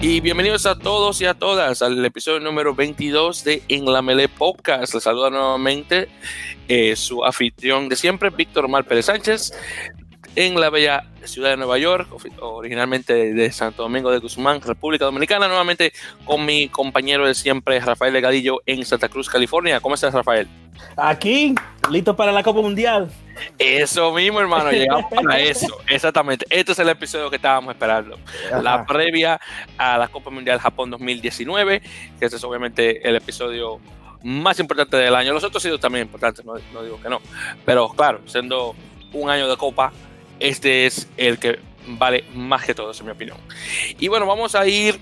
Y bienvenidos a todos y a todas al episodio número 22 de En la Mele Podcast. Les saluda nuevamente eh, su anfitrión de siempre, Víctor Omar Pérez Sánchez, en la bella ciudad de Nueva York, originalmente de Santo Domingo de Guzmán, República Dominicana, nuevamente con mi compañero de siempre, Rafael Legadillo, en Santa Cruz, California. ¿Cómo estás, Rafael? Aquí, listo para la Copa Mundial. Eso mismo, hermano, llegamos para eso. Exactamente. Este es el episodio que estábamos esperando. La previa a la Copa Mundial Japón 2019, que este es obviamente el episodio más importante del año. Los otros han sido también importantes, no, no digo que no. Pero claro, siendo un año de Copa, este es el que vale más que todo, en mi opinión. Y bueno, vamos a ir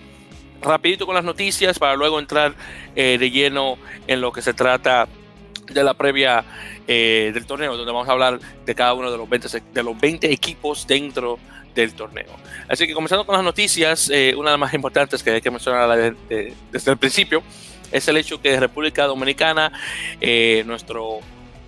rapidito con las noticias para luego entrar eh, de lleno en lo que se trata de la previa eh, del torneo, donde vamos a hablar de cada uno de los 20, de los 20 equipos dentro del torneo. Así que comenzando con las noticias, eh, una de las más importantes que hay que mencionar desde el principio es el hecho que República Dominicana, eh, nuestro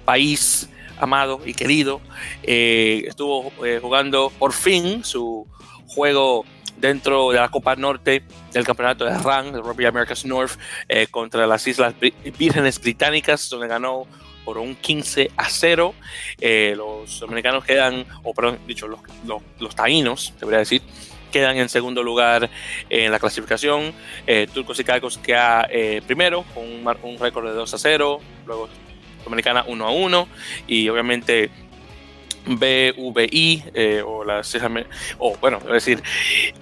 país amado y querido, estuvo jugando por fin su juego dentro de la Copa Norte del campeonato de RAN, de Rugby Americas North, contra las Islas Vírgenes Británicas, donde ganó por un 15 a 0. Eh, los dominicanos quedan, o perdón, dicho, los, los, los taínos, debería decir, quedan en segundo lugar en la clasificación. Eh, Turcos y Caicos queda eh, primero con un, un récord de 2 a 0. Luego Dominicana 1 a 1. Y obviamente BVI, eh, o las o bueno, es decir,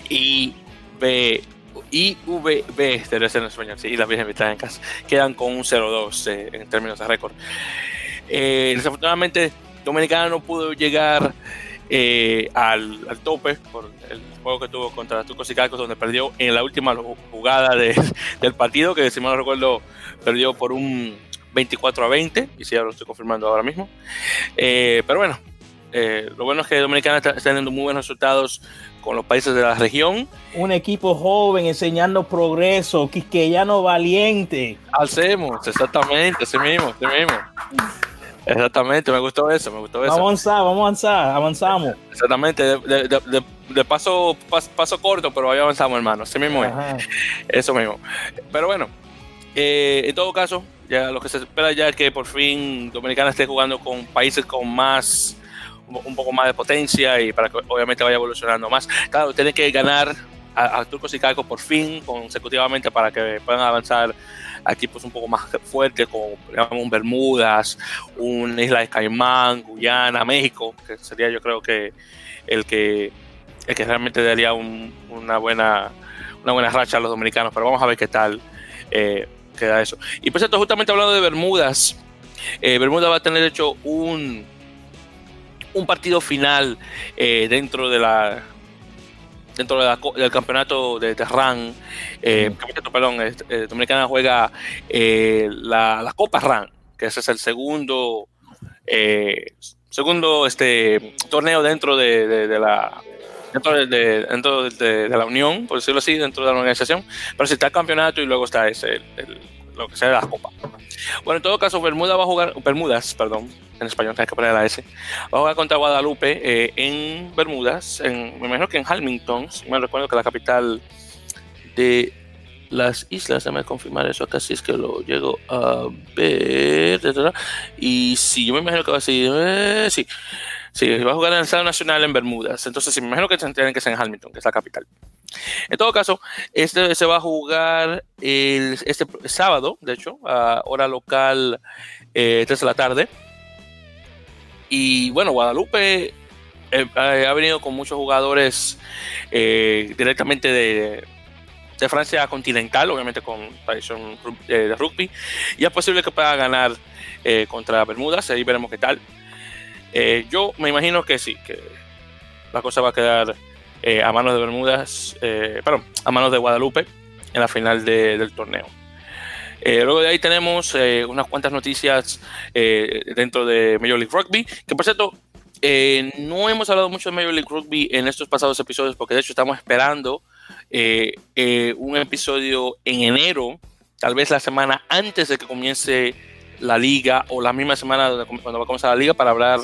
IB IVB, debe ser en español, sí, y las Virgen casa quedan con un 0-2 eh, en términos de récord. Eh, desafortunadamente, Dominicana no pudo llegar eh, al, tope por el juego que tuvo contra Turcos y Calcos, donde perdió en la última jugada de, del partido, que si mal no recuerdo, perdió por un 24 a 20, y sí, ya lo estoy confirmando ahora mismo. pero bueno, lo bueno es que Dominicana está, está teniendo muy buenos resultados con los países de la región. Un equipo joven enseñando progreso, quisqueyano valiente. Hacemos, exactamente, así mismo, así mismo. Exactamente, me gustó eso, me gustó eso. Vamos a avanzar, vamos a avanzar, avanzamos. Exactamente, de, de, de, de paso, paso, paso, corto, pero ahí avanzamos, hermano, así mismo es. Eso mismo. Pero bueno, eh, en todo caso, ya lo que se espera ya es que por fin Dominicana esté jugando con países con más un poco más de potencia y para que obviamente vaya evolucionando más. Claro, tiene que ganar a, Turcos y Caicos por fin consecutivamente para que puedan avanzar a equipos un poco más fuertes como digamos, Bermudas, una isla de Caimán, Guyana, México, que sería yo creo que el que, el que realmente daría un, una, buena, una buena racha a los dominicanos, pero vamos a ver qué tal eh, queda eso. Y por cierto, justamente hablando de Bermudas, eh, Bermuda va a tener hecho un un partido final eh, dentro de la dentro de la, del campeonato de RAN, eh, mm. perdón, eh, Dominicana juega la, la, Copa RAN, que ese es el segundo segundo este torneo dentro de, de, de la dentro, de, dentro de, la unión, por decirlo así, dentro de la organización, pero si está el campeonato y luego está ese, el, el, lo que sea la Copa. Bueno, en todo caso, Bermuda va a jugar, Bermudas, perdón, en español hay que poner la S, va a jugar contra Guadalupe eh, en Bermudas, en, me imagino que en Halmington, si me recuerdo que la capital de las islas, déjame confirmar eso acá si es que lo llego a ver, y sí, yo me imagino que va a ser, eh, sí, sí, va a jugar en el Estado Nacional en Bermudas, entonces imagino que tienen que ser en Halmington, que es la capital. En todo caso, este se va a jugar este sábado, de hecho, a hora local, eh, 3 de la tarde. Y bueno, Guadalupe eh, ha venido con muchos jugadores eh, directamente de, de, Francia continental, obviamente con tradición de rugby. Y es posible que pueda ganar eh, contra Bermudas, ahí veremos qué tal. Eh, yo me imagino que sí, que la cosa va a quedar eh, a manos de Bermudas, eh, perdón, a manos de Guadalupe en la final de, del torneo. Luego de ahí tenemos unas cuantas noticias dentro de Major League Rugby, que por cierto, no hemos hablado mucho de Major League Rugby en estos pasados episodios, porque de hecho estamos esperando un episodio en enero, tal vez la semana antes de que comience la liga o la misma semana cuando va a comenzar la liga para hablar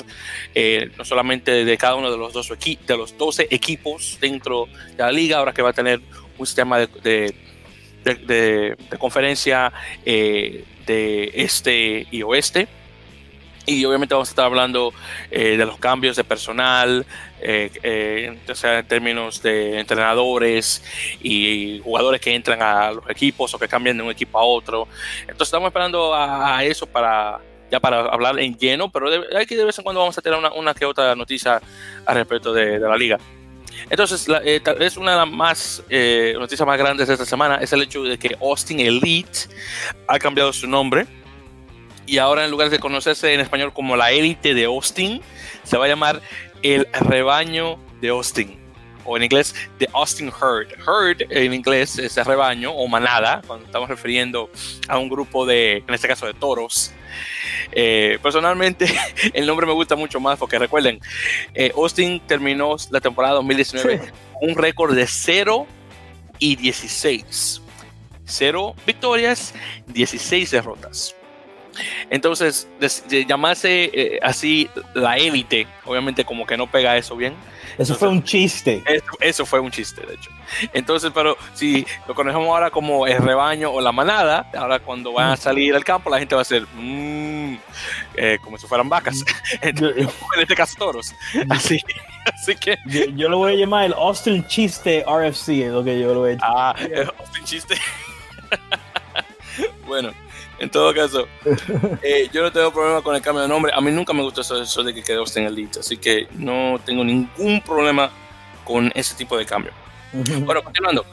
eh, no solamente de cada uno de los, dos de los 12 equipos dentro de la liga, ahora que va a tener un sistema de, de, conferencia eh, de este y oeste y obviamente vamos a estar hablando eh, de los cambios de personal, eh, eh, sea en términos de entrenadores y jugadores que entran a los equipos o que cambian de un equipo a otro. Entonces estamos esperando a, eso para ya para hablar en lleno, pero de, aquí de vez en cuando vamos a tener una, una que otra noticia al respecto de, la liga. Entonces, la, eh, tal vez una de las más noticias más grandes de esta semana es el hecho de que Austin Elite ha cambiado su nombre y ahora en lugar de conocerse en español como la élite de Austin, se va a llamar el rebaño de Austin. O en inglés, The Austin Herd. Herd en inglés es rebaño o manada, cuando estamos refiriendo a un grupo de, en este caso, de toros. Eh, personalmente, el nombre me gusta mucho más porque recuerden, eh, Austin terminó la temporada 2019 con un récord de 0 y 16. 0 victorias, 16 derrotas. Entonces, de, llamarse eh, así la élite, obviamente como que no pega eso bien. Eso fue un chiste. Eso, fue un chiste, de hecho. Entonces, pero si lo conocemos ahora como el rebaño o la manada, ahora cuando van a salir al campo, la gente va a hacer mmm, como si fueran vacas. en este caso, toros. Así, así que. Yo, lo voy a llamar el Austin Chiste RFC, es lo que yo lo voy a Ah, el Austin Chiste. bueno. En todo caso, eh, yo no tengo problema con el cambio de nombre. A mí nunca me gustó eso, de que quede Austin Elite, así que no tengo ningún problema con ese tipo de cambio. Bueno, continuando.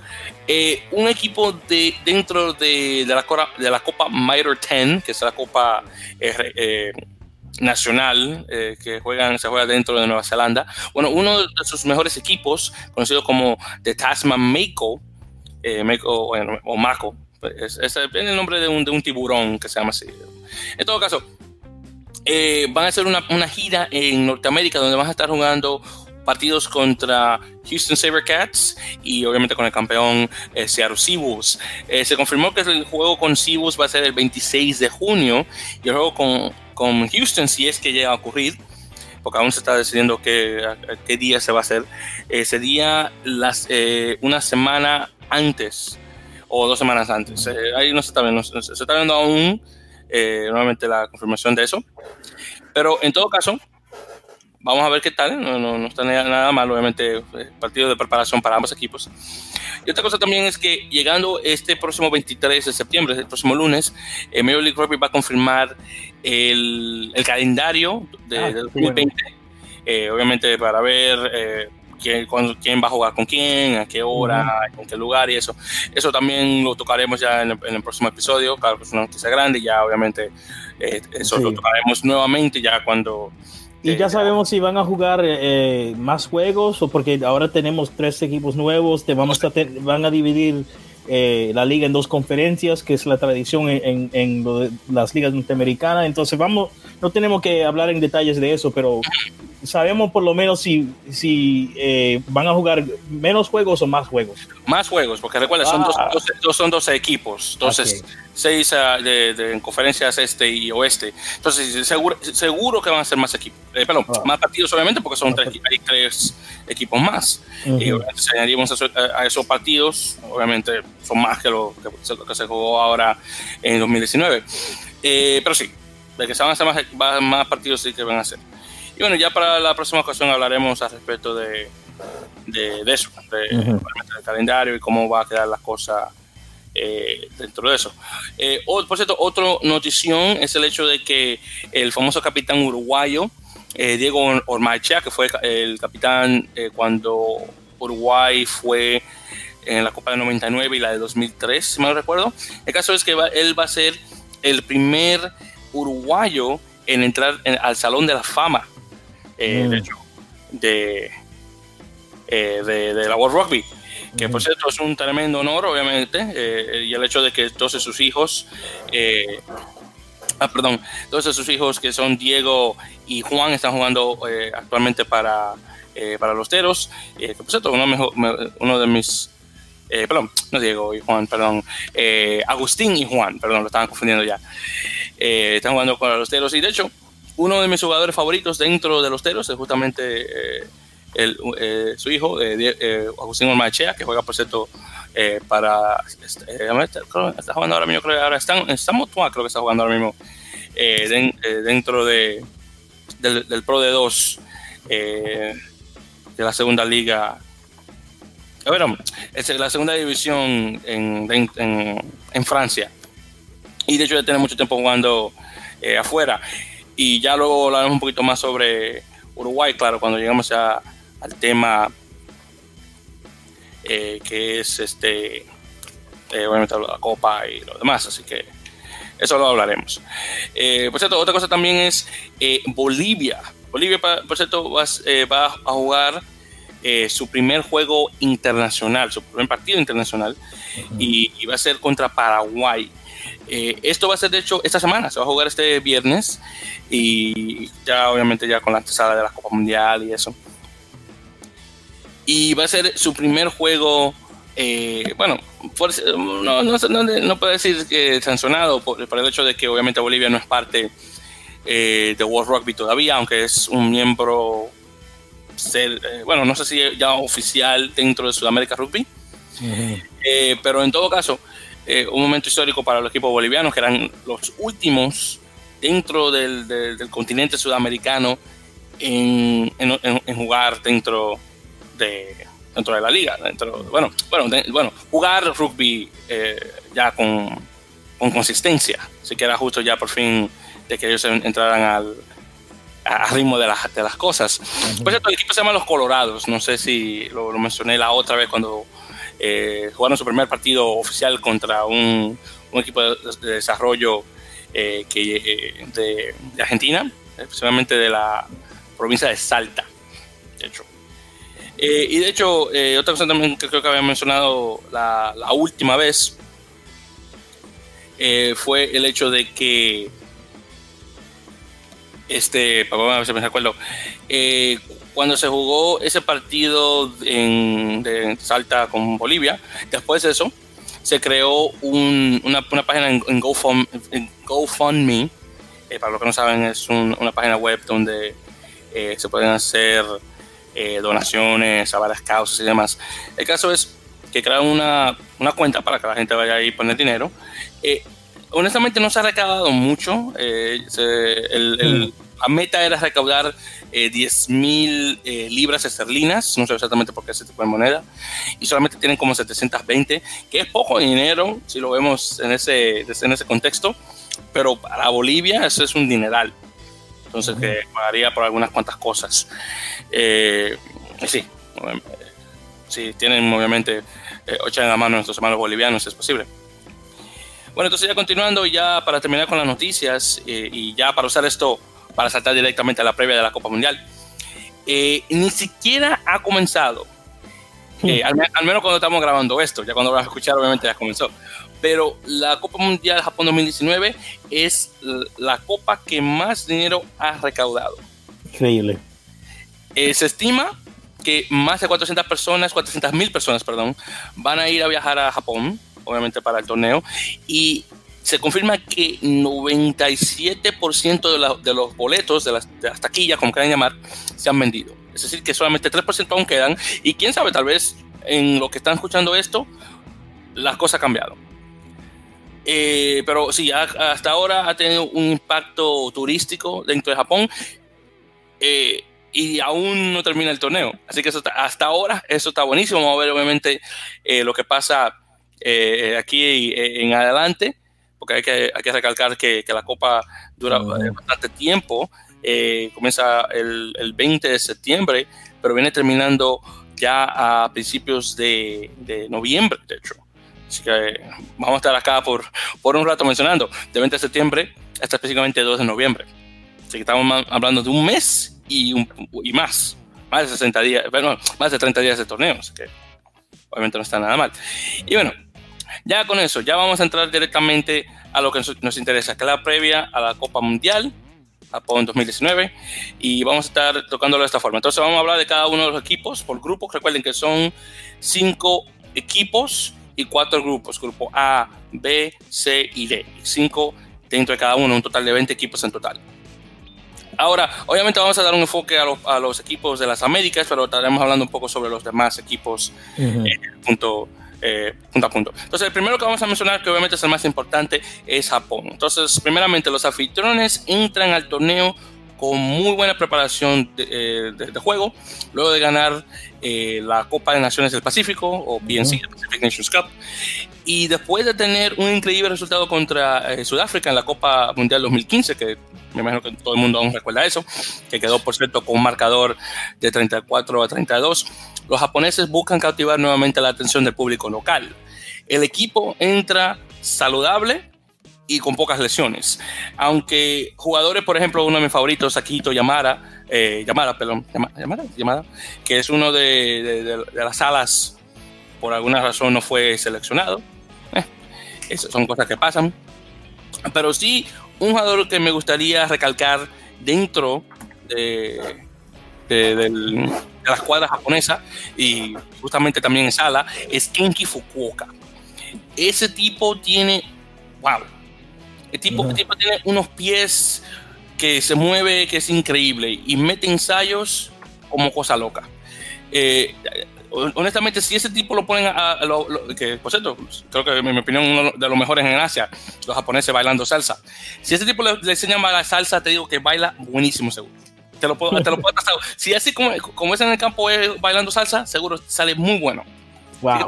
Eh, un equipo de, dentro de, la, de la Copa Minor 10, que es la Copa eh, nacional que juegan, se juega dentro de Nueva Zelanda. Bueno, uno de sus mejores equipos, conocido como The Tasman Mako, o Mako, es, es, el nombre de un, de un, tiburón que se llama así. En todo caso, eh, van a hacer una, una, gira en Norteamérica donde van a estar jugando partidos contra Houston Sabercats y obviamente con el campeón eh, Seattle Seahawks. Eh, se confirmó que el juego con Seahawks va a ser el 26 de junio y el juego con, con Houston, si es que llega a ocurrir, porque aún se está decidiendo qué, qué día se va a hacer, sería las, una semana antes o dos semanas antes. Eh, ahí no se está viendo, se, está viendo aún eh, nuevamente la confirmación de eso. Pero en todo caso, vamos a ver qué tal. No, no, no está nada mal, obviamente, eh, partido de preparación para ambos equipos. Y otra cosa también es que llegando este próximo 23 de septiembre, el próximo lunes, eh, Major League Rugby va a confirmar el, el calendario de, ah, 2020. obviamente para ver quién, quién va a jugar con quién, a qué hora, en qué lugar y eso. Eso también lo tocaremos ya en el, próximo episodio, claro que es una noticia grande y ya obviamente eh, eso lo tocaremos nuevamente ya cuando... Y ya eh, sabemos si van a jugar eh, más juegos o porque ahora tenemos tres equipos nuevos, te vamos a van a dividir la liga en dos conferencias, que es la tradición en, en, las ligas norteamericanas. Entonces vamos, no tenemos que hablar en detalles de eso, pero sabemos por lo menos si, si eh, van a jugar menos juegos o más juegos. Más juegos, porque recuerda, son, dos, ah. son 12 equipos, entonces seis ah, de, de, conferencias este y oeste. Entonces, seguro, seguro que van a ser más equipos, eh, perdón, ah. más partidos obviamente, porque son tres, hay tres equipos más. Y si añadimos a, esos partidos, obviamente son más que lo que, se jugó ahora en 2019. Eh, pero sí, de que se van a hacer más, más partidos sí que van a ser. Y bueno, ya para la próxima ocasión hablaremos al respecto de, de, eso, del calendario y cómo va a quedar la cosa eh, dentro de eso. Eh, por cierto, otra notición es el hecho de que el famoso capitán uruguayo, eh, Diego Ormaichea, que fue el capitán cuando Uruguay fue en la Copa de 99 y la de 2003, si mal recuerdo. El caso es que él va a ser el primer uruguayo en entrar al Salón de la Fama eh, mm. de, eh, de, de, la World Rugby, que por cierto es un tremendo honor, obviamente, eh, y el hecho de que todos sus hijos, ah, perdón, todos sus hijos que son Diego y Juan están jugando actualmente para, para los Teros, que por cierto uno, mejor, uno de mis perdón, no Diego y Juan, perdón, Agustín y Juan, perdón, lo estaban confundiendo ya. eh, están jugando con los Teros. Y de hecho, uno de mis jugadores favoritos dentro de los Teros es justamente el, su hijo, Agustín Ormachea, que juega, por cierto, para. Este, está jugando ahora mismo, creo que ahora están, estamos creo que está jugando ahora mismo dentro de, del, Pro de 2 de la segunda liga bueno, es la segunda división en, en, Francia. Y de hecho ya tiene mucho tiempo jugando eh, afuera. Y ya luego hablaremos un poquito más sobre Uruguay, claro, cuando llegamos ya al tema eh, que es este, eh, obviamente la Copa y lo demás. Así que eso lo hablaremos. por cierto, otra cosa también es Bolivia. Bolivia, por cierto, va a jugar eh, su primer juego internacional, su primer partido internacional, y, va a ser contra Paraguay. Eh, esto va a ser, de hecho, esta semana, se va a jugar este viernes, y ya obviamente ya con la antesala de la Copa Mundial y eso. Y va a ser su primer juego, eh, bueno, no, no, no, puedo decir que sancionado por, por, el hecho de que obviamente Bolivia no es parte de World Rugby todavía, aunque es un miembro ser, eh, bueno, no sé si ya oficial dentro de Sudamérica Rugby, eh, pero en todo caso, eh, un momento histórico para los equipos bolivianos, que eran los últimos dentro del, del, continente sudamericano en, en, jugar dentro de, dentro de la liga. Dentro, bueno, bueno, bueno, jugar rugby ya con, con consistencia, así que era justo ya por fin de que ellos entraran al, a ritmo de, las, de las cosas. Por cierto, el equipo se llama Los Colorados, no sé si lo, mencioné la otra vez cuando eh, jugaron su primer partido oficial contra un, un equipo de, desarrollo eh, que, eh, de, de, Argentina, especialmente de la provincia de Salta, de hecho. y de hecho, otra cosa también que creo que había mencionado la, la última vez fue el hecho de que este, para ver si me acuerdo, eh, cuando se jugó ese partido en, de Salta con Bolivia, después de eso, se creó una, página en, GoFundMe, eh, para los que no saben, es una página web donde eh, se pueden hacer donaciones a varias causas y demás. El caso es que crearon una, cuenta para que la gente vaya ahí y poner dinero honestamente no se ha recaudado mucho. Eh, el, mm. la meta era recaudar eh, 10 mil eh, libras esterlinas, no sé exactamente por qué ese tipo de moneda, y solamente tienen como 720, que es poco dinero si lo vemos en ese, en ese contexto, pero para Bolivia eso es un dineral. Entonces, que pagaría por algunas cuantas cosas. Eh, sí, si tienen obviamente 8 en la mano nuestros hermanos bolivianos, es posible. Bueno, entonces ya continuando, ya para terminar con las noticias eh, y ya para usar esto para saltar directamente a la previa de la Copa Mundial, eh, ni siquiera ha comenzado. Eh, al, menos cuando estamos grabando esto, ya cuando lo vas a escuchar obviamente ya comenzó. Pero la Copa Mundial Japón 2019 es la copa que más dinero ha recaudado. Increíble. se estima que más de 400 personas, 400 mil personas, perdón, van a ir a viajar a Japón obviamente para el torneo, y se confirma que 97% de, de, los boletos, de las, taquillas, como quieran llamar, se han vendido. Es decir, que solamente 3% aún quedan, y quién sabe, tal vez en lo que están escuchando esto, las cosas han cambiado. Eh, pero sí, hasta ahora ha tenido un impacto turístico dentro de Japón. Eh, y aún no termina el torneo. Así que hasta ahora eso está buenísimo. Vamos a ver obviamente eh, lo que pasa eh, aquí eh, en adelante, porque hay que, hay que recalcar que, que la Copa dura bastante tiempo, eh, comienza el, el, 20 de septiembre, pero viene terminando ya a principios de, de, noviembre, de hecho. Así que vamos a estar acá por, por un rato mencionando, de 20 de septiembre hasta específicamente 2 de noviembre. Así que estamos hablando de un mes y, un, y más, más de 60 días, bueno, más de 30 días de torneo, así que obviamente no está nada mal. Y bueno, ya con eso, ya vamos a entrar directamente a lo que nos interesa, que es la previa a la Copa Mundial, Japón 2019, y vamos a estar tocándolo de esta forma. Entonces vamos a hablar de cada uno de los equipos por grupos. Recuerden que son cinco equipos y cuatro grupos, grupo A, B, C y D. Cinco dentro de cada uno, un total de 20 equipos en total. Ahora, obviamente vamos a dar un enfoque a, los equipos de las Américas, pero estaremos hablando un poco sobre los demás equipos eh, punto, eh, punto a punto. Entonces, el primero que vamos a mencionar, que obviamente es el más importante, es Japón. Entonces, primeramente, los anfitriones entran al torneo con muy buena preparación de, eh, juego, luego de ganar eh, la Copa de Naciones del Pacífico, o PNC, Pacific Nations Cup, y después de tener un increíble resultado contra eh, Sudáfrica en la Copa Mundial 2015, que me imagino que todo el mundo aún recuerda eso, que quedó, por cierto, con un marcador de 34 a 32, los japoneses buscan cautivar nuevamente la atención del público local. El equipo entra saludable, y con pocas lesiones. Aunque jugadores, por ejemplo, uno de mis favoritos, Akito Yamara, eh, Yamara, perdón, Yamara, Yamara, que es uno de, las alas, por alguna razón no fue seleccionado. Eh, esas son cosas que pasan. Pero sí, un jugador que me gustaría recalcar dentro de, de, la escuadra japonesa y justamente también en sala es Kenki Fukuoka. Ese tipo tiene, wow, el tipo, tipo tiene unos pies que se mueve, que es increíble, y mete ensayos como cosa loca. Eh, honestamente, si ese tipo lo ponen a, que por cierto, creo que en mi opinión uno de los mejores en Asia, los japoneses bailando salsa. Si ese tipo le, le enseñan a la salsa, te digo que baila buenísimo, seguro. Te lo puedo, te lo puedo Si así como, como es en el campo bailando salsa, seguro sale muy bueno. Wow.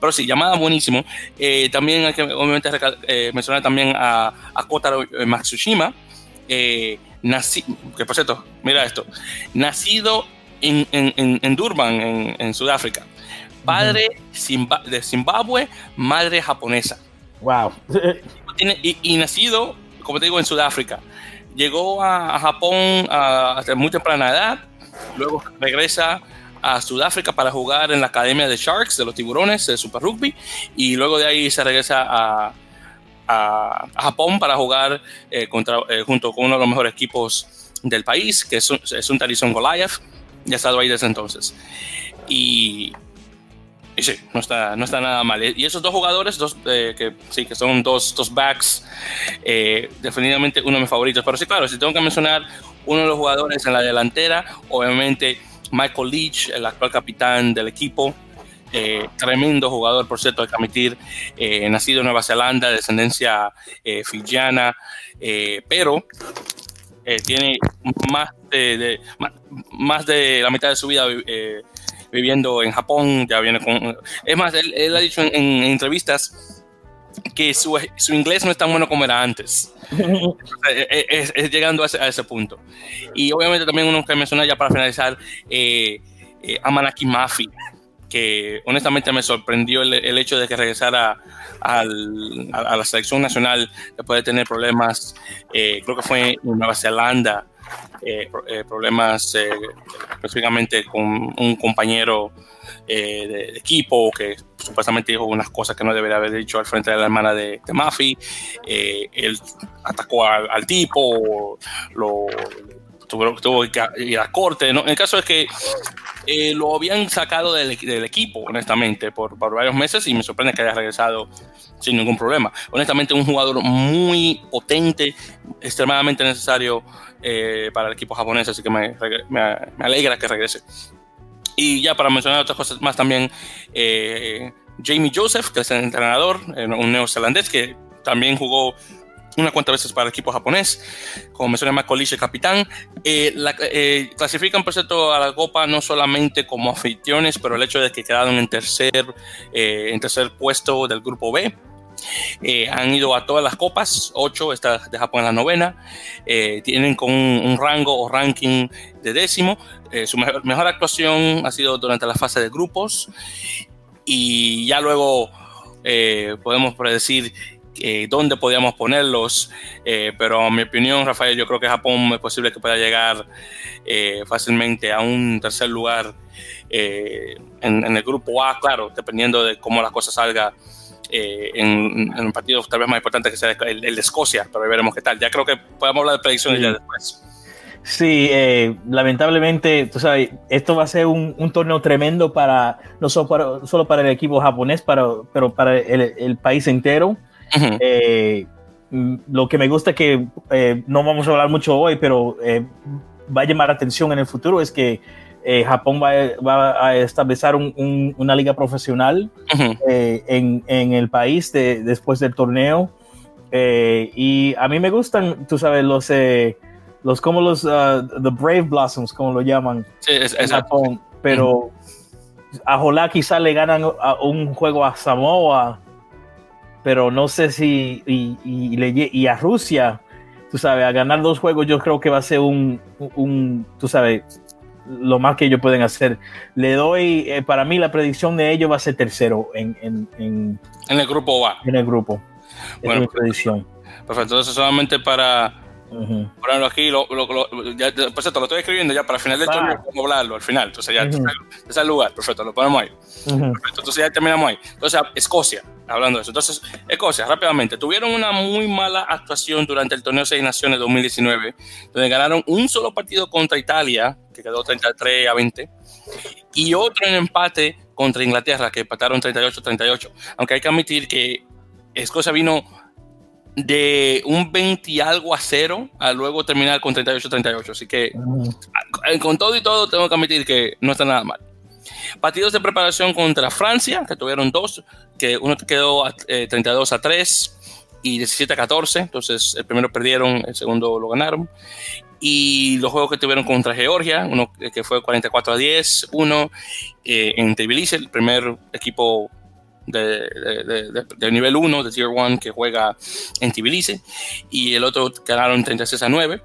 Pero sí, llamada buenísimo. Eh, también hay que obviamente eh, mencionar también a, a Kotaro eh, Matsushima, que por cierto, mira esto, nacido en, en, en Durban, en, Sudáfrica, padre de Zimbabue, madre japonesa. Wow. y, nacido, como te digo, en Sudáfrica. Llegó a, a Japón a, a muy temprana edad, luego regresa a Sudáfrica para jugar en la academia de Sharks, de los tiburones, de Super Rugby, y luego de ahí se regresa a, a, Japón para jugar eh, contra, eh, junto con uno de los mejores equipos del país, que es un, es un Tarizón Goliath, ya ha estado ahí desde entonces. Y, y sí, no está, no está nada mal. Y esos dos jugadores, dos, eh, que sí, que son dos, dos backs, definitivamente uno de mis favoritos. Pero sí, claro, si tengo que mencionar uno de los jugadores en la delantera, obviamente Michael Leach, el actual capitán del equipo, eh, tremendo jugador, por cierto, hay que eh, nacido en Nueva Zelanda, de descendencia eh, fijiana, pero tiene más de, más de la mitad de su vida viviendo en Japón, ya viene con... Es más, él, ha dicho en entrevistas que su, inglés no es tan bueno como era antes. es, llegando a ese, punto. Y obviamente también uno que mencionar ya para finalizar, eh, eh, Amanaki Mafi, que honestamente me sorprendió el, hecho de que regresara a, la selección nacional después de tener problemas, eh, creo que fue en Nueva Zelanda, problemas específicamente con un compañero de, equipo que supuestamente dijo unas cosas que no debería haber dicho al frente de la hermana de, de Mafi. Eh, él atacó al, tipo, lo tuvo, que ir a corte. ¿no? El caso es que eh, lo habían sacado del, equipo, honestamente, por, varios meses y me sorprende que haya regresado sin ningún problema. Honestamente, un jugador muy potente, extremadamente necesario eh, para el equipo japonés, así que me alegra que regrese. Y ya para mencionar otras cosas más también, eh, Jamie Joseph, que es el entrenador, eh, un neozelandés que también jugó una cuantas veces para el equipo japonés, como mencioné Macoliche, capitán. Eh, clasifican, por cierto, a la Copa no solamente como anfitriones, pero el hecho de que quedaron en tercer, en tercer puesto del grupo B, eh, han ido a todas las copas, 8, está de Japón en la novena, eh, tienen con un, rango o ranking de décimo. Eh, su mejor, actuación ha sido durante la fase de grupos y ya luego podemos predecir dónde podíamos ponerlos, pero en mi opinión, Rafael, yo creo que Japón es posible que pueda llegar fácilmente a un tercer lugar en, en, el grupo A, claro, dependiendo de cómo la cosa salga eh, en, un partido tal vez más importante que sea el, de Escocia, pero veremos qué tal. Ya creo que podemos hablar de predicciones ya después. Sí, eh, lamentablemente, tú sabes, esto va a ser un, torneo tremendo para no solo para, solo para el equipo japonés, para, pero para el, país entero. Eh, lo que me gusta que eh, no vamos a hablar mucho hoy, pero eh, va a llamar atención en el futuro es que Japón va, a establecer una liga profesional en, el país después del torneo. y a mí me gustan, tú sabes, los, los como los uh, The Brave Blossoms, como lo llaman en Japón. Pero a Jolá quizá le ganan un juego a Samoa, pero no sé si. Y, y, a Rusia, tú sabes, a ganar dos juegos, yo creo que va a ser un, un tú sabes, lo más que ellos pueden hacer. Le doy, eh, para mí, la predicción de ellos va a ser tercero en, en, en, el grupo A. En el grupo. Bueno, mi predicción. Perfecto, entonces solamente para Ponerlo aquí, lo, lo, ya, pues esto lo estoy escribiendo ya para el final del torneo, vamos hablarlo al final. Entonces ya es el lugar, perfecto, lo ponemos ahí. Perfecto, entonces ya terminamos ahí. Entonces, Escocia, hablando de eso. Entonces, Escocia, rápidamente, tuvieron una muy mala actuación durante el torneo Seis Naciones 2019, donde ganaron un solo partido contra Italia, que quedó 33 a 20, y otro en empate contra Inglaterra, que empataron 38-38. Aunque hay que admitir que Escocia vino de un 20 y algo a cero a luego terminar con 38-38. Así que con todo y todo tengo que admitir que no está nada mal. Partidos de preparación contra Francia, que tuvieron dos, que uno quedó a, 32 eh, a 3 y 17 a 14, entonces el primero perdieron, el segundo lo ganaron. Y los juegos que tuvieron contra Georgia, uno que fue 44 a 10, uno eh, en Tbilisi, el primer equipo de, nivel 1, de Tier 1, que juega en Tbilisi, y el otro ganaron 36 a 9.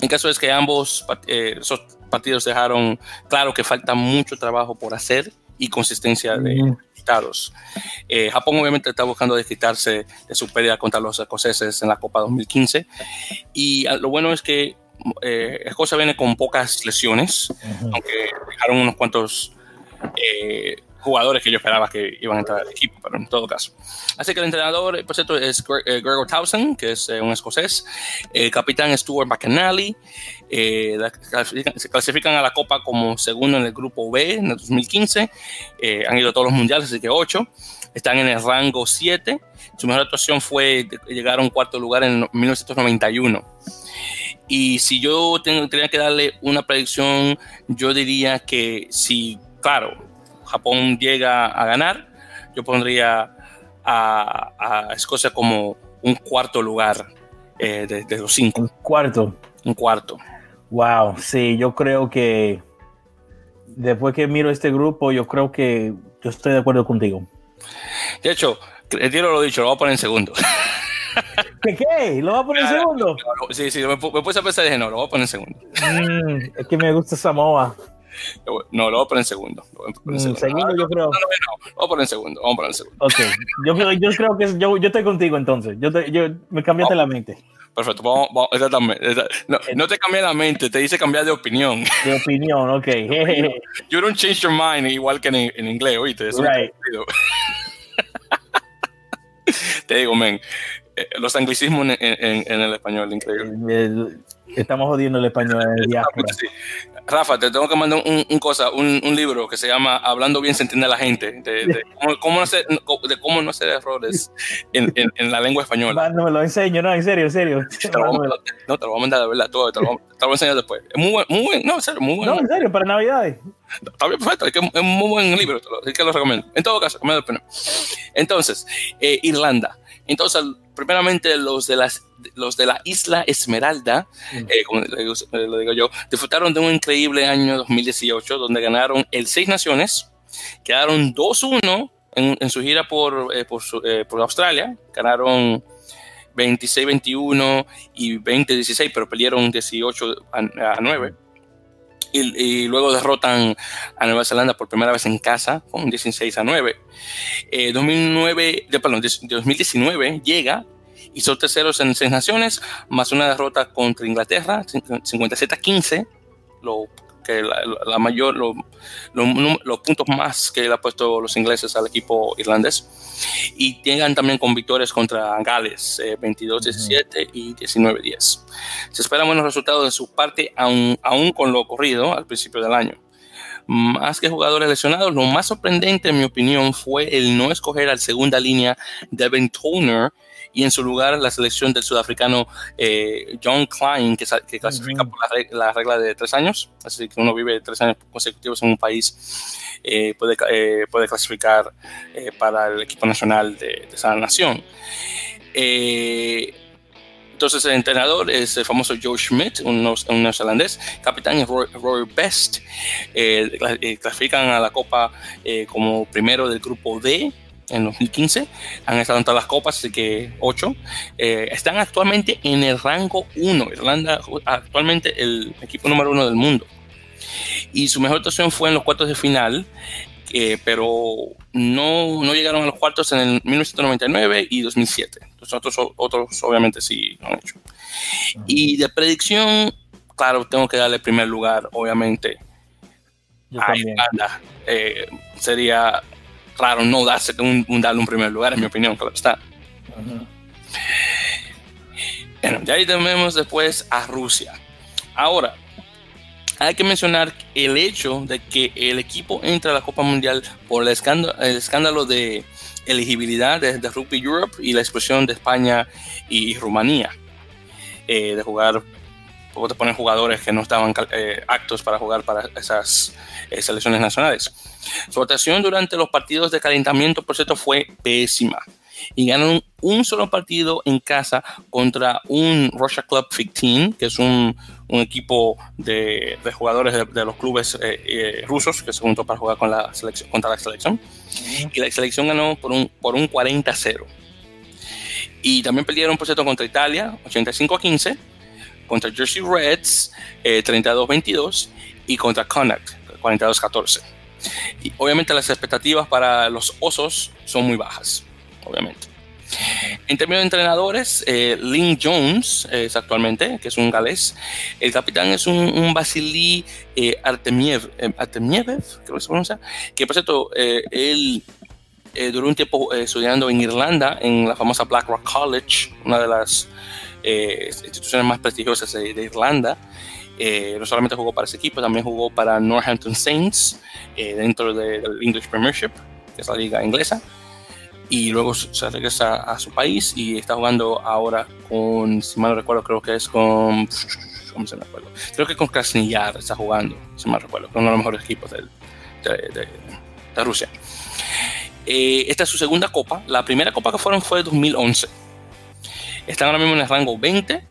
En caso es que ambos eh, esos partidos dejaron claro que falta mucho trabajo por hacer y consistencia de resultados. Eh, Japón obviamente está buscando desquitarse de su pérdida contra los escoceses en la Copa 2015 y ah, lo bueno es que eh, Escocia viene con pocas lesiones, aunque dejaron unos cuantos eh, jugadores que yo esperaba que iban a entrar al equipo, pero en todo caso. Así que el entrenador, por cierto, es eh, Gregor Towson, que es eh, un escocés, el capitán Stuart McAnally, eh, se clasifican a la Copa como segundo en el grupo B en el 2015, han ido a todos los mundiales, así que 8, están en el rango 7, su mejor actuación fue llegar a un cuarto lugar en 1991. Y si yo tengo, tenía que darle una predicción, yo diría que si, claro, Japón llega a ganar, yo pondría a, Escocia como un cuarto lugar eh, de, los cinco. Un cuarto. Un cuarto. Wow, sí, yo creo que después que miro este grupo, yo creo que yo estoy de acuerdo contigo. De hecho, el tiro lo dicho, lo voy a poner en segundo. ¿Qué qué? ¿Lo voy a poner en segundo? Sí, sí, me, puse a pensar y dije, no, lo voy a poner en segundo. Mm, es que me gusta Samoa. No, lo voy a poner en segundo. Lo mm, segundo. segundo yo creo. No, no, no, lo voy a poner en segundo. Vamos a poner en segundo. Ok. Yo, yo creo que yo, yo estoy contigo entonces. Yo, te, yo me cambiaste la mente. Perfecto, vamos, vamos, exactamente. No, no, te cambié la mente, te dice cambiar de opinión. De opinión, ok. you don't change your mind igual que en, en inglés, oíste. Eso right. te digo, men, eh, los anglicismos en, en, en, el español, increíble. Estamos jodiendo el español en el diáspora. Rafa, te tengo que mandar un, cosa, un, libro que se llama Hablando bien se entiende la gente, de, cómo, no hacer, de cómo no hacer errores en, en, la lengua española. No me lo enseño, no, en serio, en serio. no, te lo voy a mandar de verdad, te, lo, te lo voy a enseñar después. Es muy bueno, muy bueno, no, en serio, muy bueno. No, en serio, para Navidades. Está bien, perfecto, es, que es un muy buen libro, así que lo recomiendo. En todo caso, me pena. Entonces, eh, Irlanda. Entonces, primeramente los de, las, los de la isla Esmeralda, eh, como lo digo, yo, disfrutaron de un increíble año 2018 donde ganaron el Seis Naciones, quedaron 2-1 en, su gira por, eh, eh, por, Australia, ganaron 26-21 y 20-16, pero perdieron 18 a, 9. Y, luego derrotan a Nueva Zelanda por primera vez en casa con 16 a 9. 2009, perdón, 2019 llega y son terceros en seis naciones, más una derrota contra Inglaterra, 57 a 15, lo que la, mayor, los puntos más que le ha puesto los ingleses al equipo irlandés. Y llegan también con victorias contra Gales, 22-17 eh, y 19-10. Se esperan buenos resultados de su parte, aún, aún con lo ocurrido al principio del año más que jugadores lesionados, lo más sorprendente, en mi opinión, fue el no escoger al segunda línea Devin Toner y en su lugar la selección del sudafricano eh, John Klein, que, que clasifica por la, regla de tres años, así que uno vive tres años consecutivos en un país, eh, puede, eh, puede clasificar para el equipo nacional de, esa nación. Entonces el entrenador es el famoso Joe Schmidt, un, neozelandés. Capitán es Roy, Best. clasifican a la Copa como primero del grupo D en 2015. Han estado en todas las copas, así que 8. Eh, están actualmente en el rango 1. Irlanda actualmente el equipo número 1 del mundo. Y su mejor actuación fue en los cuartos de final, eh, pero no, no, llegaron a los cuartos en el 1999 y 2007. Los otros, otros obviamente sí lo han hecho. Y de predicción, claro, tengo que darle primer lugar, obviamente. a Irlanda. Eh, sería raro no darse un, darle un primer lugar, en mi opinión, claro está. Bueno, de ahí tenemos después a Rusia. Ahora, hay que mencionar el hecho de que el equipo entra a la Copa Mundial por el escándalo, el escándalo de elegibilidad de, Rugby Europe y la expulsión de España y, Rumanía. Eh, de jugar, te ponen jugadores que no estaban eh, actos para jugar para esas eh, selecciones nacionales. Su votación durante los partidos de calentamiento, por cierto, fue pésima. Y ganaron un solo partido en casa contra un Russia Club 15, que es un, un equipo de, de jugadores de, los clubes eh, eh, rusos que se juntó para jugar con la selección, contra la selección. Y la selección ganó por un, por un 40-0. Y también perdieron, por cierto, contra Italia, 85-15, contra Jersey Reds, 32-22, y contra Connacht, 42-14. Y obviamente las expectativas para los osos son muy bajas, obviamente. En términos de entrenadores, eh, Lynn Jones es actualmente, que es un galés. El capitán es un, un Vasily eh, Artemiev, eh, creo que se pronuncia, que por cierto, eh, él duró un tiempo estudiando en Irlanda, en la famosa Blackrock College, una de las instituciones más prestigiosas de Irlanda. Eh, no solamente jugó para ese equipo, también jugó para Northampton Saints eh, dentro del English Premiership, que es la liga inglesa. Y luego se regresa a su país y está jugando ahora con, si mal no recuerdo, creo que es con. ¿Cómo se me acuerdo? Creo que con Krasniyar está jugando, si mal recuerdo, con uno de los mejores equipos de, de, Rusia. Eh, esta es su segunda copa. La primera copa que fueron fue en 2011. Están ahora mismo en el rango 20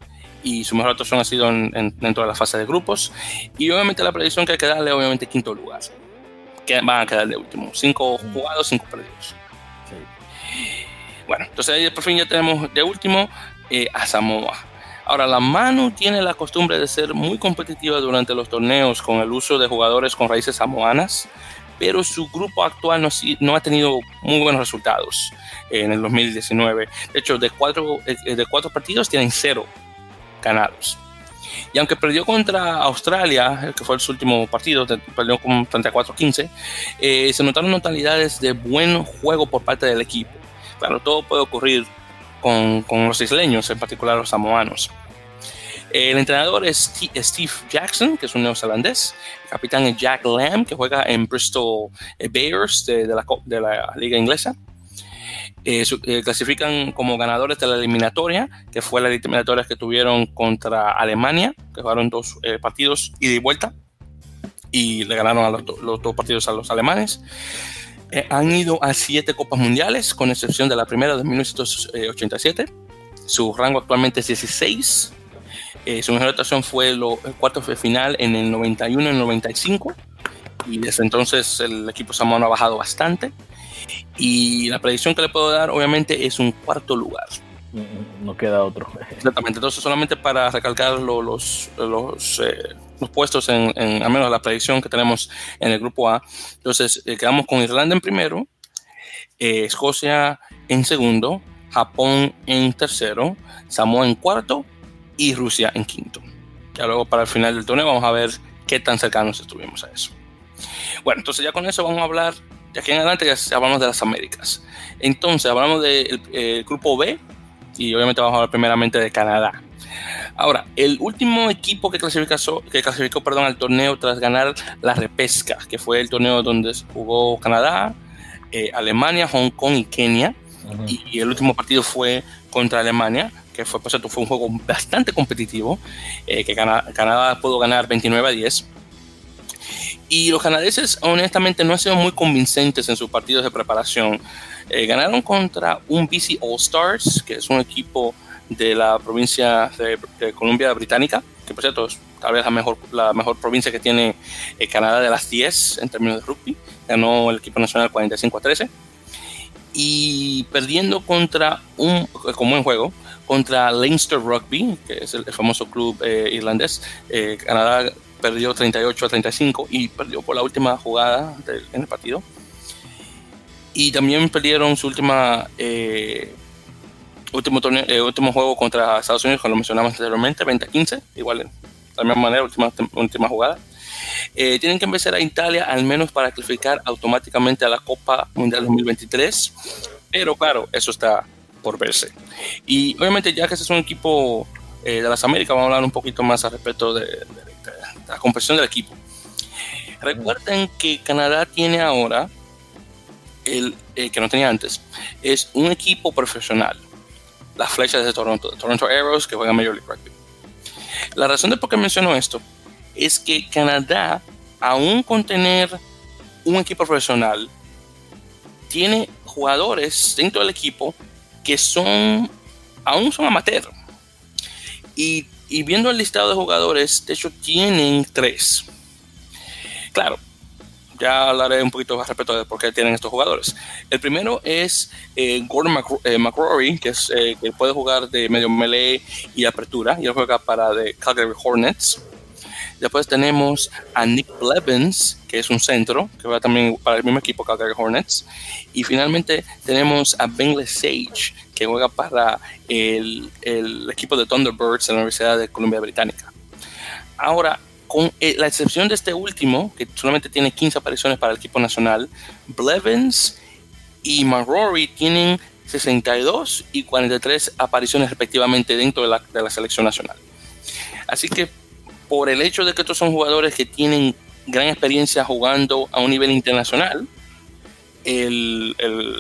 y su mejor actuación ha sido en, dentro de la fase de grupos. Y obviamente la predicción que hay que darle, obviamente, quinto lugar. Que van a quedar de último. Cinco jugados, cinco perdidos. Bueno, entonces ahí por fin ya tenemos de último eh, a Samoa. Ahora, la Manu tiene la costumbre de ser muy competitiva durante los torneos con el uso de jugadores con raíces samoanas, pero su grupo actual no, ha tenido muy buenos resultados en el 2019. De hecho, de cuatro, eh, de cuatro partidos tienen cero ganados. Y aunque perdió contra Australia, que fue su último partido, perdió con 34-15, eh, se notaron notabilidades de buen juego por parte del equipo. Claro, todo puede ocurrir con los isleños, en particular los samoanos. El entrenador es Steve Jackson, que es un neozelandés. El capitán es Jack Lamb, que juega en Bristol Bears de, la, de la liga inglesa. Eh, eh, clasifican como ganadores de la eliminatoria, que fue la eliminatoria que tuvieron contra Alemania, que jugaron dos eh, partidos ida y vuelta, y le ganaron a los, dos partidos a los alemanes. han ido a siete Copas Mundiales, con excepción de la primera de 1987. Su rango actualmente es 16. Su mejor actuación fue el cuarto de final en el 91 y el 95. Y desde entonces el equipo samoano ha bajado bastante. Y la predicción que le puedo dar, obviamente, es un cuarto lugar. No queda otro. Exactamente. Entonces, solamente para recalcar los, los, eh, los puestos, en, en, al menos la predicción que tenemos en el grupo A. Entonces, eh, quedamos con Irlanda en primero, eh, Escocia en segundo, Japón en tercero, Samoa en cuarto y Rusia en quinto. Ya luego, para el final del torneo, vamos a ver qué tan cercanos estuvimos a eso. Bueno, entonces ya con eso vamos a hablar de aquí en adelante ya hablamos de las Américas. Entonces, hablamos del eh, grupo B y obviamente vamos a hablar primeramente de Canadá. Ahora, el último equipo que clasificó, que clasificó perdón, al torneo tras ganar la repesca, que fue el torneo donde jugó Canadá, eh, Alemania, Hong Kong y Kenia, y, el último partido fue contra Alemania, que fue, pues, fue un juego bastante competitivo, eh, que Canadá, pudo ganar 29 a 10. Y los canadienses, honestamente, no han sido muy convincentes en sus partidos de preparación. Eh, ganaron contra un BC All Stars, que es un equipo de la provincia de, Columbia Británica, que por cierto es tal vez la mejor, la mejor provincia que tiene eh, Canadá de las 10 en términos de rugby. Ganó el equipo nacional 45 a 13 y perdiendo contra un, como en juego, contra Leinster Rugby, que es el, famoso club eh, irlandés. Eh, Canadá perdió 38 a 35 y perdió por la última jugada en el partido. Y también perdieron su última eh, último, último juego contra Estados Unidos, como lo mencionamos anteriormente, 20 a 15, igual de la misma manera, última, última jugada. Eh, tienen que empezar a Italia al menos para clasificar automáticamente a la Copa Mundial 2023. Pero claro, eso está por verse. Y obviamente ya que este es un equipo eh, de las Américas, vamos a hablar un poquito más al respecto de, la composición del equipo. Recuerden que Canadá tiene ahora, el eh, que no tenía antes, es un equipo profesional. Las flechas de Toronto, Toronto Arrows, que juegan Major League Rugby. La razón de por qué menciono esto es que Canadá, aún con tener un equipo profesional, tiene jugadores dentro del equipo que son, aún son amateur. Y, viendo el listado de jugadores, de hecho tienen tres. Claro, ya hablaré un poquito más respecto de por qué tienen estos jugadores. El primero es eh, Gordon McCrory, que, es, eh, que puede jugar de medio melee y apertura, y él juega para de Calgary Hornets. Después tenemos a Nick Blevins, que es un centro, que va también para el mismo equipo Calgary Hornets. Y finalmente tenemos a Bengley Sage, que juega para el, equipo de Thunderbirds de la Universidad de Columbia Británica. Ahora, con eh, la excepción de este último, que solamente tiene 15 apariciones para el equipo nacional, Blevins y McRory tienen 62 y 43 apariciones respectivamente dentro de la, de la selección nacional. Así que por el hecho de que estos son jugadores que tienen gran experiencia jugando a un nivel internacional, el,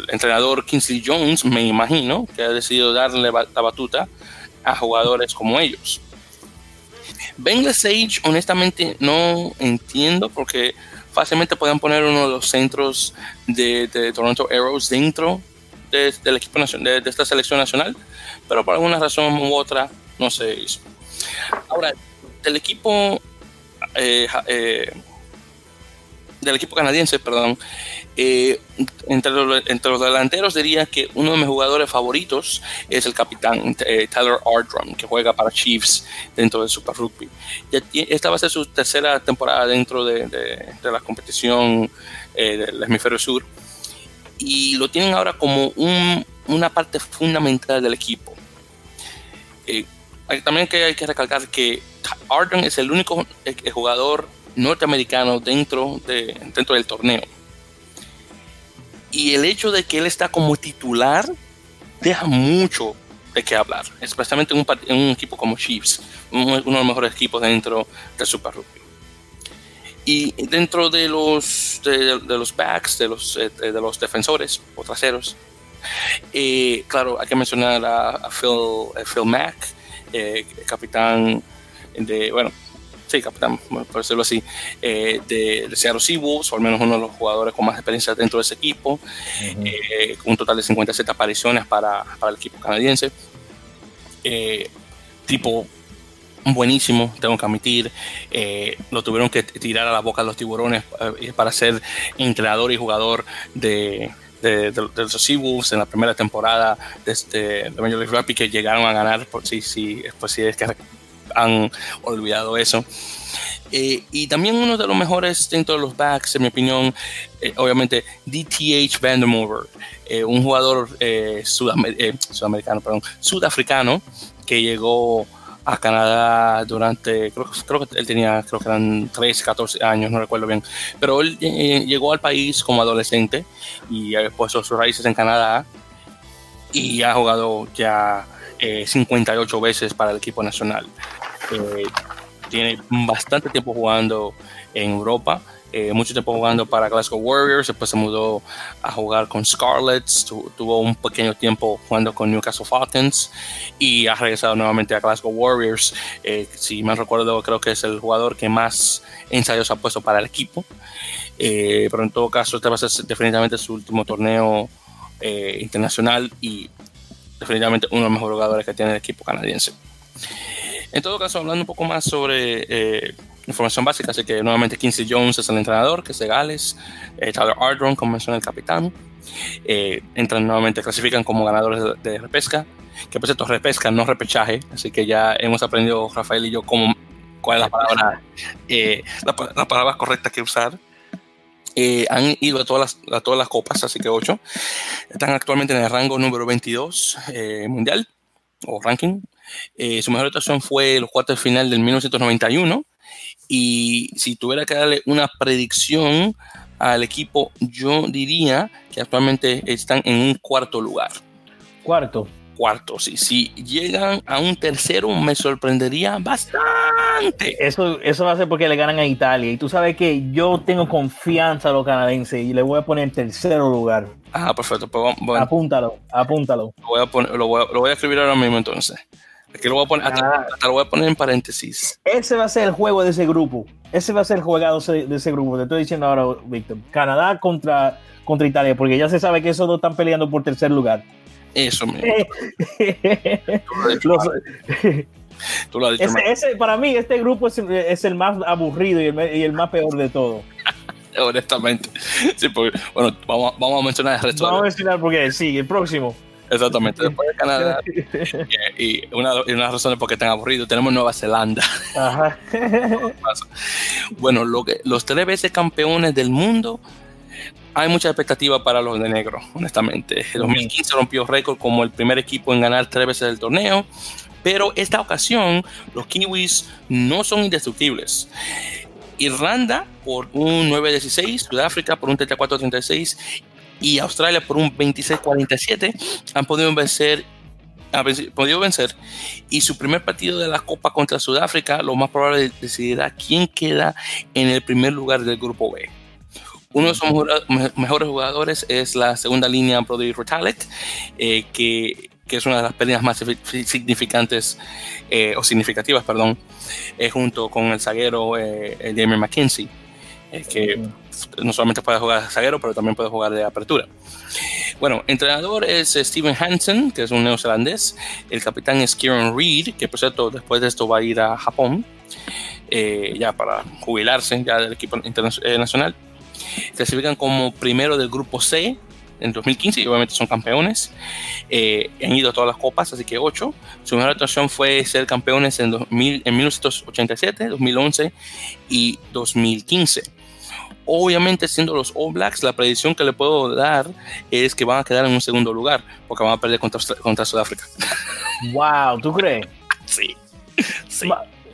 entrenador Kingsley Jones, me imagino, que ha decidido darle la batuta a jugadores como ellos. Bengal Sage, honestamente, no entiendo porque fácilmente pueden poner uno de los centros de, Toronto Arrows dentro del equipo nacional, de, esta selección nacional, pero por alguna razón u otra no se hizo. Ahora, del equipo eh, eh, del equipo canadiense, perdón, eh, entre, los, entre, los, delanteros diría que uno de mis jugadores favoritos es el capitán Tyler Ardrum, que juega para Chiefs dentro del Super Rugby. Esta va a ser su tercera temporada dentro de, de la competición del hemisferio sur y lo tienen ahora como un, una parte fundamental del equipo. también que hay que recalcar que Arden es el único eh, eh, jugador norteamericano dentro, de, dentro del torneo. Y el hecho de que él está como titular deja mucho de qué hablar, especialmente en un, equipo como Chiefs, uno de los mejores equipos dentro del Super Rugby. Y dentro de los, de, los backs, de los, eh, de los defensores o traseros, claro, hay que mencionar a, Phil, Phil Mack, capitán de, bueno, sí, capitán, por decirlo así, eh, de, de, Seattle Seawolves, o al menos uno de los jugadores con más experiencia dentro de ese equipo, eh, un total de 57 apariciones para, para el equipo canadiense. Eh, tipo buenísimo, tengo que admitir. lo tuvieron que tirar a la boca de los tiburones para ser entrenador y jugador de, de, los Seawolves en la primera temporada de, este, de Major League Rugby que llegaron a ganar, por si, si, pues, si es que han olvidado eso. Eh, y también uno de los mejores dentro de los backs, en mi opinión, eh, obviamente, DTH Vandermover, eh, un jugador sudamericano, perdón, sudafricano que llegó a Canadá durante, creo, creo, que él tenía, creo que eran 13, 14 años, no recuerdo bien, pero él llegó al país como adolescente y ha puesto sus raíces en Canadá y ha jugado ya 58 veces para el equipo nacional. Eh, tiene bastante tiempo jugando en Europa eh, mucho tiempo jugando para Glasgow Warriors, después se mudó a jugar con Scarlets, tuvo un pequeño tiempo jugando con Newcastle Falcons y ha regresado nuevamente a Glasgow Warriors. Eh, si me recuerdo, creo que es el jugador que más ensayos ha puesto para el equipo. Eh, pero en todo caso, este va a ser definitivamente su último torneo internacional y definitivamente uno de los mejores jugadores que tiene el equipo canadiense. En todo caso, hablando un poco más sobre información básica, así que nuevamente Quincy Jones es el entrenador, que es de Gales, eh, Tyler Ardron, como menciona el capitán, eh, entran nuevamente, clasifican como ganadores de, repesca, que por cierto, repesca, no repechaje, así que ya hemos aprendido Rafael y yo cómo, cuál es la palabra, eh, la, palabra correcta que usar. han ido a todas, las, a todas las copas, así que 8. Están actualmente en el rango número 22 mundial o ranking. Su mejor actuación fue los cuartos de final del 1991 y si tuviera que darle una predicción al equipo, yo diría que actualmente están en un cuarto lugar. Cuarto. Cuarto, sí. Si llegan a un tercero, me sorprendería bastante. Eso, eso va a ser porque le ganan a Italia. Y tú sabes que yo tengo confianza a los canadienses y le voy a poner en tercero lugar. Ah, perfecto. Pues apúntalo, apúntalo. voy, a lo voy a escribir ahora mismo entonces. Aquí lo voy a poner, hasta, lo voy a poner en paréntesis. Ese va a ser el juego de ese grupo. Ese va a ser el juegado de ese grupo. Te estoy diciendo ahora, Víctor. Canadá contra, contra Italia, porque ya se sabe que esos dos están peleando por tercer lugar. Eso mismo. Tú lo has dicho ese, para mí, este grupo es, es el más aburrido y el, y el más peor de todo. Honestamente. Sí, porque, bueno, vamos, vamos a mencionar el resto. Vamos a mencionar porque sí, el próximo. Exactamente, después de Canadá. y, una, de las razones por qué están aburridos, tenemos Nueva Zelanda. bueno, lo que, los tres veces campeones del mundo, hay mucha expectativa para los de negro, honestamente. El 2015 rompió récord como el primer equipo en ganar tres veces el torneo, pero esta ocasión los Kiwis no son indestructibles. Irlanda por un 9-16, Sudáfrica por un 34-36 y Australia por un 26-47 han podido vencer ha podido vencer y su primer partido de la Copa contra Sudáfrica lo más probable decidirá quién queda en el primer lugar del grupo B. Uno de sus mejores jugadores es la segunda línea Brody Rotalek, eh, que, que, es una de las pérdidas más significantes eh, o significativas, perdón, eh, junto con el zaguero Damien McKenzie, que no solamente puede jugar zaguero, pero también puede jugar de apertura. Bueno, entrenador es Steven Hansen, que es un neozelandés. El capitán es Kieran Reid, que por cierto, después de esto va a ir a Japón, eh, ya para jubilarse ya del equipo internacional. Eh, Clasifican como primero del grupo C en 2015 y obviamente son campeones. Eh, han ido a todas las copas, así que 8. Su mejor actuación fue ser campeones en, 2000, en 1987, 2011 y 2015. Obviamente, siendo los All Blacks, la predicción que le puedo dar es que van a quedar en un segundo lugar, porque van a perder contra, contra Sudáfrica. Wow, ¿tú crees? Sí. sí.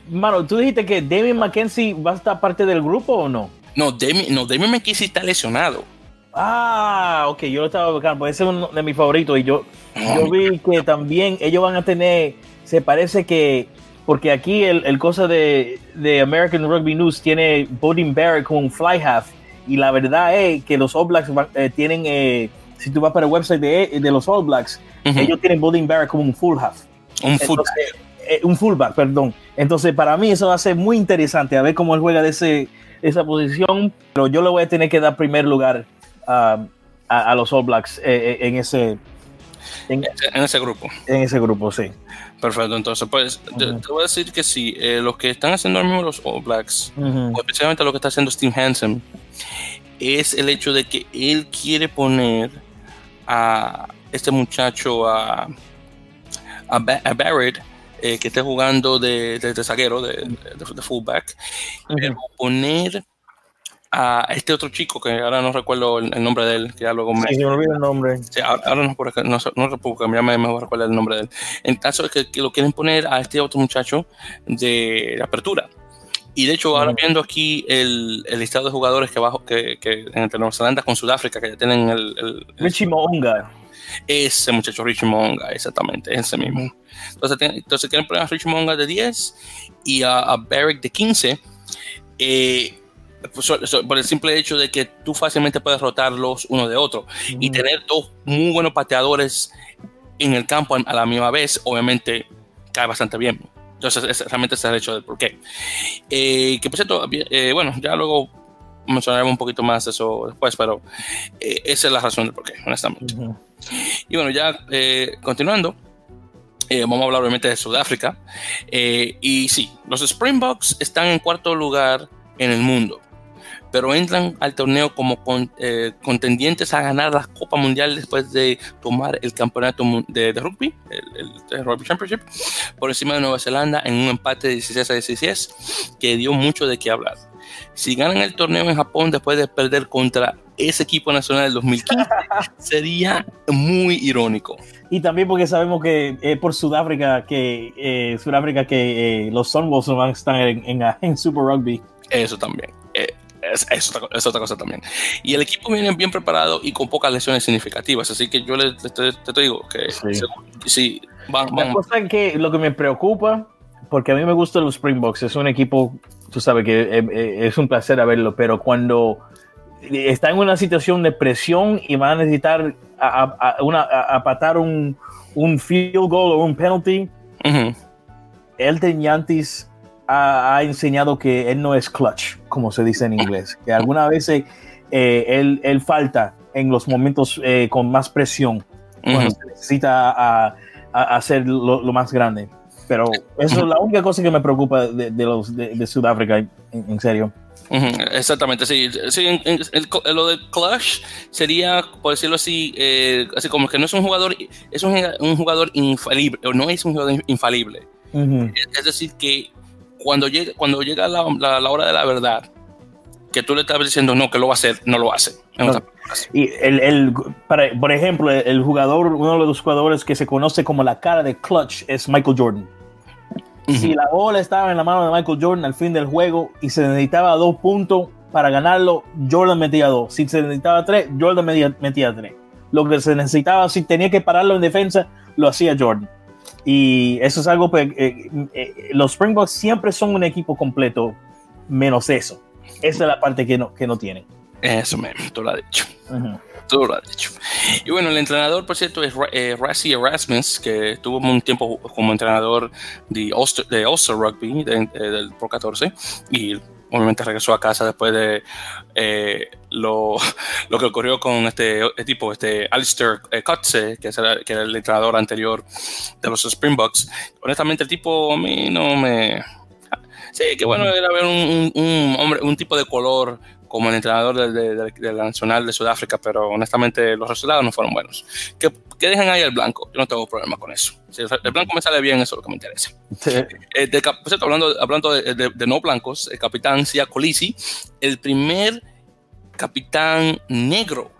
mano, ¿tú dijiste que Damien McKenzie va a estar parte del grupo o no? No, Damien, no, Damien McKenzie está lesionado. Ah, ok, yo lo estaba buscando, ese es uno de mis favoritos y yo, yo vi que también ellos van a tener, se parece que porque aquí el, el cosa de, de, American Rugby News tiene Bodin Barrett como un fly half y la verdad es que los All Blacks eh, tienen, eh, si tú vas para el website de, de los All Blacks, ellos tienen Bodin Barrett como un full half. Un fullback. Eh, un fullback, perdón. Entonces para mí eso va a ser muy interesante a ver cómo él juega de ese, esa posición, pero yo le voy a tener que dar primer lugar a, a, los All Blacks en ese en, ese grupo. En ese grupo, sí. Perfecto, entonces, pues te, voy a decir que sí, eh, los que están haciendo ahora mismo los All Blacks, especialmente lo que está haciendo Steve Hansen, es el hecho de que él quiere poner a este muchacho, a, a, Barrett, eh, que esté jugando de, de, zaguero, de, de, fullback, pero poner a este otro chico que ahora no recuerdo el, nombre de él, que ya luego me. Sí, me olvido el nombre. Sí, ahora no, por, no, no recuerdo, ya me, me recuerdo el nombre de él. En caso de que, lo quieren poner a este otro muchacho de, apertura. Y de hecho, ahora viendo aquí el, el, listado de jugadores que bajo, que, que entre Nueva Zelanda con Sudáfrica, que ya tienen el. el, Richie Monga. Ese muchacho Richie Monga, exactamente, ese mismo. Entonces, entonces quieren poner a Richie Monga de 10 y a, a Barrick de 15. Eh, por el simple hecho de que tú fácilmente puedes rotarlos uno de otro y tener dos muy buenos pateadores en el campo a la misma vez, obviamente cae bastante bien. Entonces, realmente ese es el hecho del porqué. Eh, que por cierto, eh, bueno, ya luego mencionaremos un poquito más eso después, pero eh, esa es la razón del porqué, honestamente. Y bueno, ya continuando, vamos a hablar obviamente de Sudáfrica. y sí, los Springboks están en cuarto lugar en el mundo pero entran al torneo como eh, contendientes a ganar la Copa Mundial después de tomar el campeonato de, rugby, el, Rugby Championship, por encima de Nueva Zelanda en un empate de 16 a 16 que dio mucho de qué hablar. Si ganan el torneo en Japón después de perder contra ese equipo nacional del 2015, sería muy irónico. Y también porque sabemos que es por Sudáfrica que eh, Sudáfrica que eh, los Sunwolves van a estar en, en Super Rugby. Eso también. Es, otra, cosa también. Y el equipo viene bien preparado y con pocas lesiones significativas. Así que yo le, te, digo que sí, van, La cosa que lo que me preocupa, porque a mí me gustan los Springboks, es un equipo, tú sabes que eh, eh, es, un placer verlo, pero cuando está en una situación de presión y va a necesitar a, a, patar un, un, field goal o un penalty, el de Yantis ha, enseñado que él no es clutch, como se dice en inglés, que algunas veces eh, él, él, falta en los momentos eh, con más presión, cuando se necesita a, hacer lo, más grande. Pero eso es la única cosa que me preocupa de, los de, Sudáfrica, en, serio. Exactamente, sí. sí lo de Clutch sería, por decirlo así, eh, así como que no es un jugador, es un, un jugador infalible, o no es un jugador infalible. es, decir, que cuando llega, cuando llega la, la, hora de la verdad, que tú le estás diciendo no, que lo va a hacer, no lo hace. Y el, el por ejemplo, el jugador, uno de los jugadores que se conoce como la cara de clutch es Michael Jordan. Si la bola estaba en la mano de Michael Jordan al fin del juego y se necesitaba dos puntos para ganarlo, Jordan metía dos. Si se necesitaba tres, Jordan metía, metía tres. Lo que se necesitaba, si tenía que pararlo en defensa, lo hacía Jordan. Y eso es algo que eh, eh, los Springboks siempre son un equipo completo, menos eso. Esa es la parte que no, que no tienen. Eso mismo, tú lo has dicho. Tú lo has dicho. Y bueno, el entrenador, por cierto, es eh, Erasmus, que tuvo un tiempo como entrenador de Ulster, de Rugby del Pro 14 y obviamente regresó a casa después de eh, lo, lo, que ocurrió con este, este tipo, este Alistair eh, Kotze, que, era, que era el entrenador anterior de los Springboks. Honestamente, el tipo a mí no me... Sí, que bueno era ver un, un, hombre, un tipo de color como el entrenador de, la Nacional de Sudáfrica, pero honestamente los resultados no fueron buenos. Que, que dejen ahí el blanco, yo no tengo problema con eso. Si el blanco me sale bien, eso es lo que me interesa. Eh, hablando, hablando de, no blancos, el capitán Sia Colisi, el primer capitán negro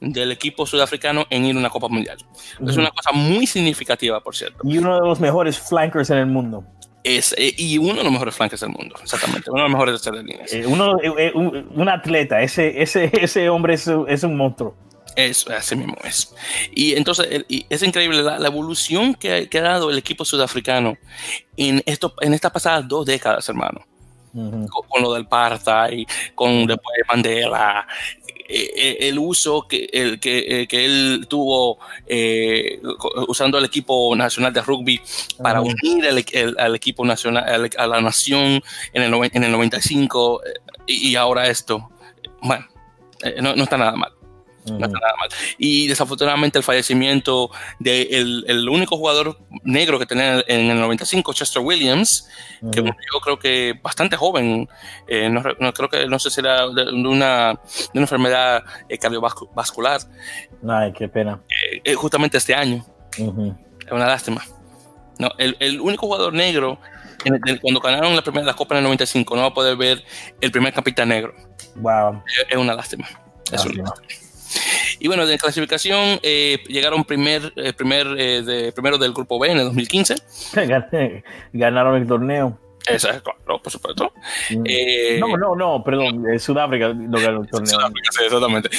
del equipo sudafricano en ir a una Copa Mundial. Es una cosa muy significativa, por cierto. Y uno de los mejores flankers en el mundo. Es, eh, y uno de los mejores flankers del mundo, exactamente. Uno de los mejores de líneas. Eh, uno, eh, un, atleta, ese, ese, ese hombre es, es, un monstruo. Eso, así mismo es. Y entonces es increíble la, evolución que, ha dado el equipo sudafricano en, esto, en estas pasadas dos décadas, hermano. con, lo del Parta y con después Mandela eh, eh, el uso que, el, que, eh, que él tuvo usando el equipo nacional de rugby para unir al equipo nacional, a la nación en el, en el 95 y, ahora esto. Bueno, no, no está nada mal. No está nada mal. Y desafortunadamente el fallecimiento del de el único jugador negro que tenía en el 95, Chester Williams, que yo creo que bastante joven, eh, no, creo que, no sé si era de, una, de una, enfermedad eh, cardiovascular. Ay, qué pena. Eh, justamente este año. Es una lástima. No, el, el único jugador negro, cuando ganaron la primera la Copa en el 95, no va a poder ver el primer capitán negro. Wow. Es, una lástima. Es una lástima. Y bueno, de clasificación eh, llegaron primer, eh, primer eh, de, primero del grupo B en el 2015. Ganaron el torneo. Exacto, claro, por supuesto. Mm. no, no, no, perdón, Sudáfrica no ganó el torneo. Sudáfrica, sí, exactamente.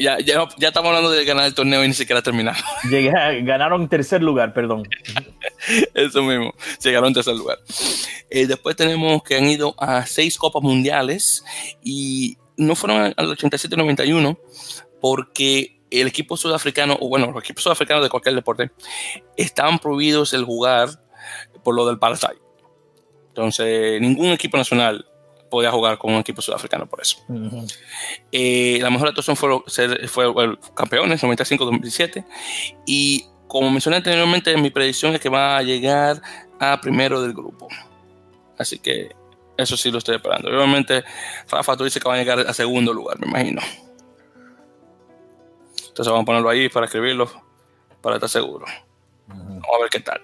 ya, ya, ya, estamos hablando de ganar el torneo y ni siquiera terminar. Llegué, ganaron tercer lugar, perdón. Eso mismo, llegaron a tercer lugar. Eh, después tenemos que han ido a seis Copas Mundiales y no fueron al 87-91 porque el equipo sudafricano, o bueno, los equipos sudafricanos de cualquier deporte, estaban prohibidos el jugar por lo del apartheid. Entonces, ningún equipo nacional podía jugar con un equipo sudafricano por eso. Eh, la mejor actuación fue, fue el campeones, 95-2017. Y como mencioné anteriormente, mi predicción es que va a llegar a primero del grupo. Así que eso sí lo estoy esperando. Obviamente, Rafa, tú dices que va a llegar a segundo lugar, me imagino. Entonces vamos a ponerlo ahí para escribirlo, para estar seguro. Vamos a ver qué tal.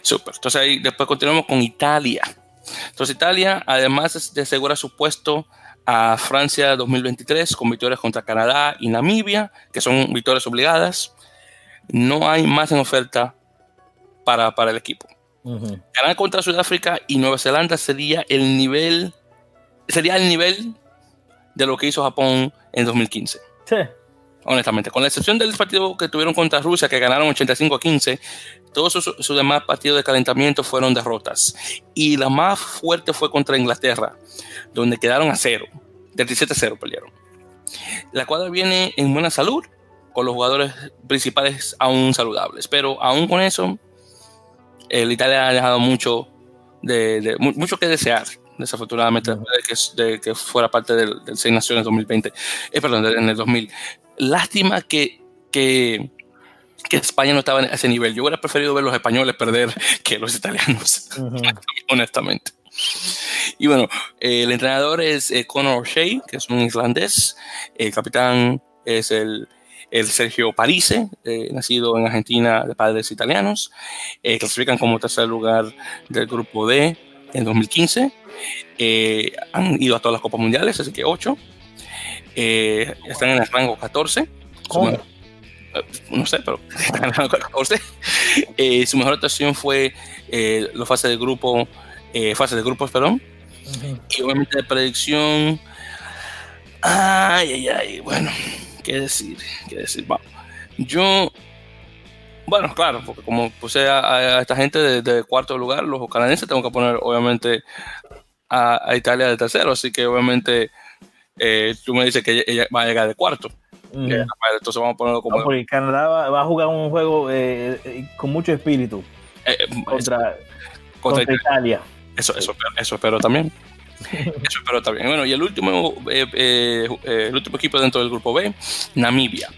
Super. Entonces ahí después continuamos con Italia. Entonces Italia, además de asegurar su puesto a Francia 2023 con victorias contra Canadá y Namibia, que son victorias obligadas, no hay más en oferta para, para el equipo. Ganar contra Sudáfrica y Nueva Zelanda sería el nivel, sería el nivel de lo que hizo Japón en 2015. Honestamente, con la excepción del partido que tuvieron contra Rusia, que ganaron 85 a 15, todos sus, demás partidos de calentamiento fueron derrotas. Y la más fuerte fue contra Inglaterra, donde quedaron a cero. 17 a 0 pelearon. La cuadra viene en buena salud, con los jugadores principales aún saludables. Pero aún con eso, el Italia ha dejado mucho, mucho que desear, desafortunadamente, de, que, fuera parte del, del Seis Naciones 2020, eh, perdón, en el 2000. Lástima que, que que España no estaba en ese nivel. Yo hubiera preferido ver los españoles perder que los italianos, honestamente. Y bueno, el entrenador es eh, Conor O'Shea, que es un islandés. El capitán es el, el Sergio Parise, eh, nacido en Argentina de padres italianos. Eh, clasifican como tercer lugar del grupo D en 2015. han ido a todas las Copas Mundiales, así que 8. están en el rango 14. Eh, no sé, pero eh, su mejor actuación fue eh, la fase de grupo, eh, fase de grupos, perdón. Y obviamente de predicción. Ay, ay, ay. Bueno, qué decir, qué decir. Bueno, yo, bueno, claro, porque como puse a, esta gente de, cuarto lugar, los canadienses, tengo que poner obviamente a, Italia de tercero, así que obviamente tú me dices que ella va a llegar de cuarto. Entonces vamos a ponerlo como. porque Canadá va, a jugar un juego eh, eh, con mucho espíritu eh, contra, Italia. Eso, eso, eso espero también. Eso espero también. Bueno, y el último, el último equipo dentro del grupo B, Namibia.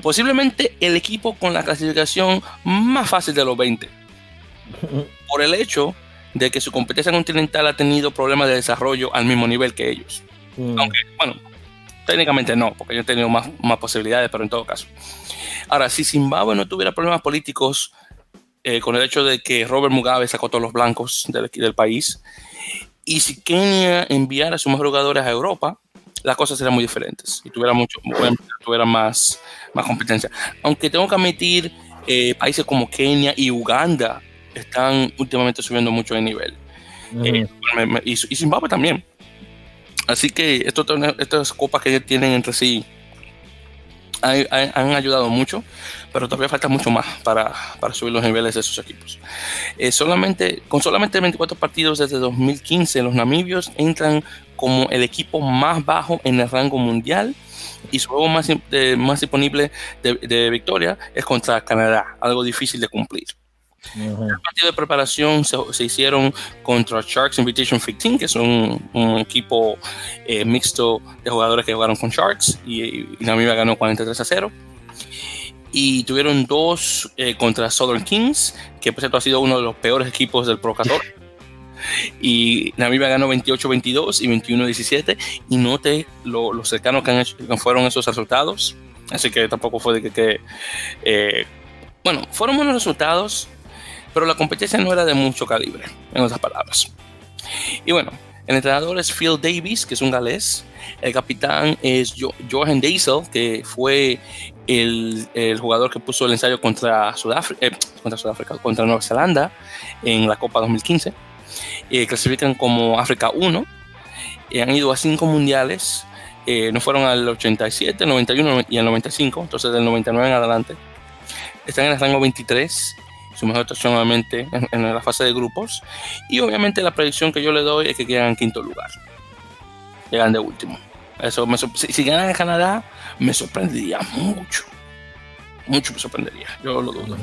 Posiblemente el equipo con la clasificación más fácil de los 20. Por el hecho de que su competencia continental ha tenido problemas de desarrollo al mismo nivel que ellos. Mm. Aunque, bueno, Técnicamente no, porque yo he tenido más, más posibilidades, pero en todo caso. Ahora, si Zimbabue no tuviera problemas políticos eh, con el hecho de que Robert Mugabe sacó todos los blancos del, del país, y si Kenia enviara a sus mejores jugadores a Europa, las cosas serían muy diferentes y tuviera mucho, tuviera más, más competencia. Aunque tengo que admitir, eh, países como Kenia y Uganda están últimamente subiendo mucho de nivel. Eh, y, y Zimbabue también. Así que estas copas que tienen entre sí han, ayudado mucho, pero todavía falta mucho más para, subir los niveles de esos equipos. Eh, solamente, con solamente 24 partidos desde 2015, los namibios entran como el equipo más bajo en el rango mundial y su juego más, más disponible de victoria es contra Canadá, algo difícil de cumplir. El partido de preparación se, hicieron contra Sharks Invitation 15, que es un, equipo eh, mixto de jugadores que jugaron con Sharks y, Namibia ganó 43 a 0. Y tuvieron dos eh, contra Southern Kings, que por cierto ha sido uno de los peores equipos del Pro 14. Y Namibia ganó 28-22 y 21-17. Y note lo, cercanos que, han hecho, fueron esos resultados. Así que tampoco fue de que. Eh, bueno, fueron buenos resultados, pero la competencia no era de mucho calibre, en otras palabras. Y bueno, el entrenador es Phil Davis, que es un galés. El capitán es Johan Deisel, que fue el, jugador que puso el ensayo contra Sudáfrica, eh, contra Sudáfrica, contra Nueva Zelanda en la Copa 2015. Eh, clasifican como África 1. Eh, han ido a cinco mundiales. no fueron al 87, el 91 y el 95, entonces del 99 en adelante. Están en el rango 23 su mejor actuación nuevamente en, la fase de grupos. Y obviamente la predicción que yo le doy es que quedan en quinto lugar. Llegan de último. Eso si, si, ganan en Canadá, me sorprendería mucho. Mucho me sorprendería. Yo lo dudo.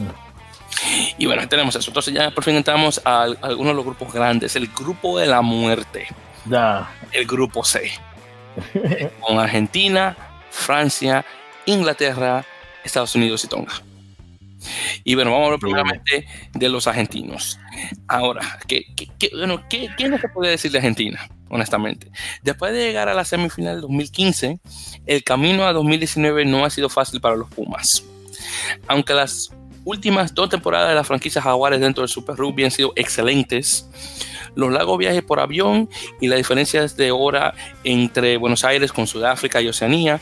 Y bueno, tenemos eso. Entonces ya por fin entramos a, algunos de los grupos grandes. El grupo de la muerte. Ya. El grupo C. con Argentina, Francia, Inglaterra, Estados Unidos y Tonga. Y bueno, vamos a hablar primeramente de los argentinos. Ahora, ¿qué, qué, bueno, ¿qué, qué se puede decir de Argentina? Honestamente, después de llegar a la semifinal del 2015, el camino a 2019 no ha sido fácil para los Pumas. Aunque las últimas dos temporadas de la franquicia Jaguares dentro del Super Rugby han sido excelentes, los largos viajes por avión y las diferencias de hora entre Buenos Aires con Sudáfrica y Oceanía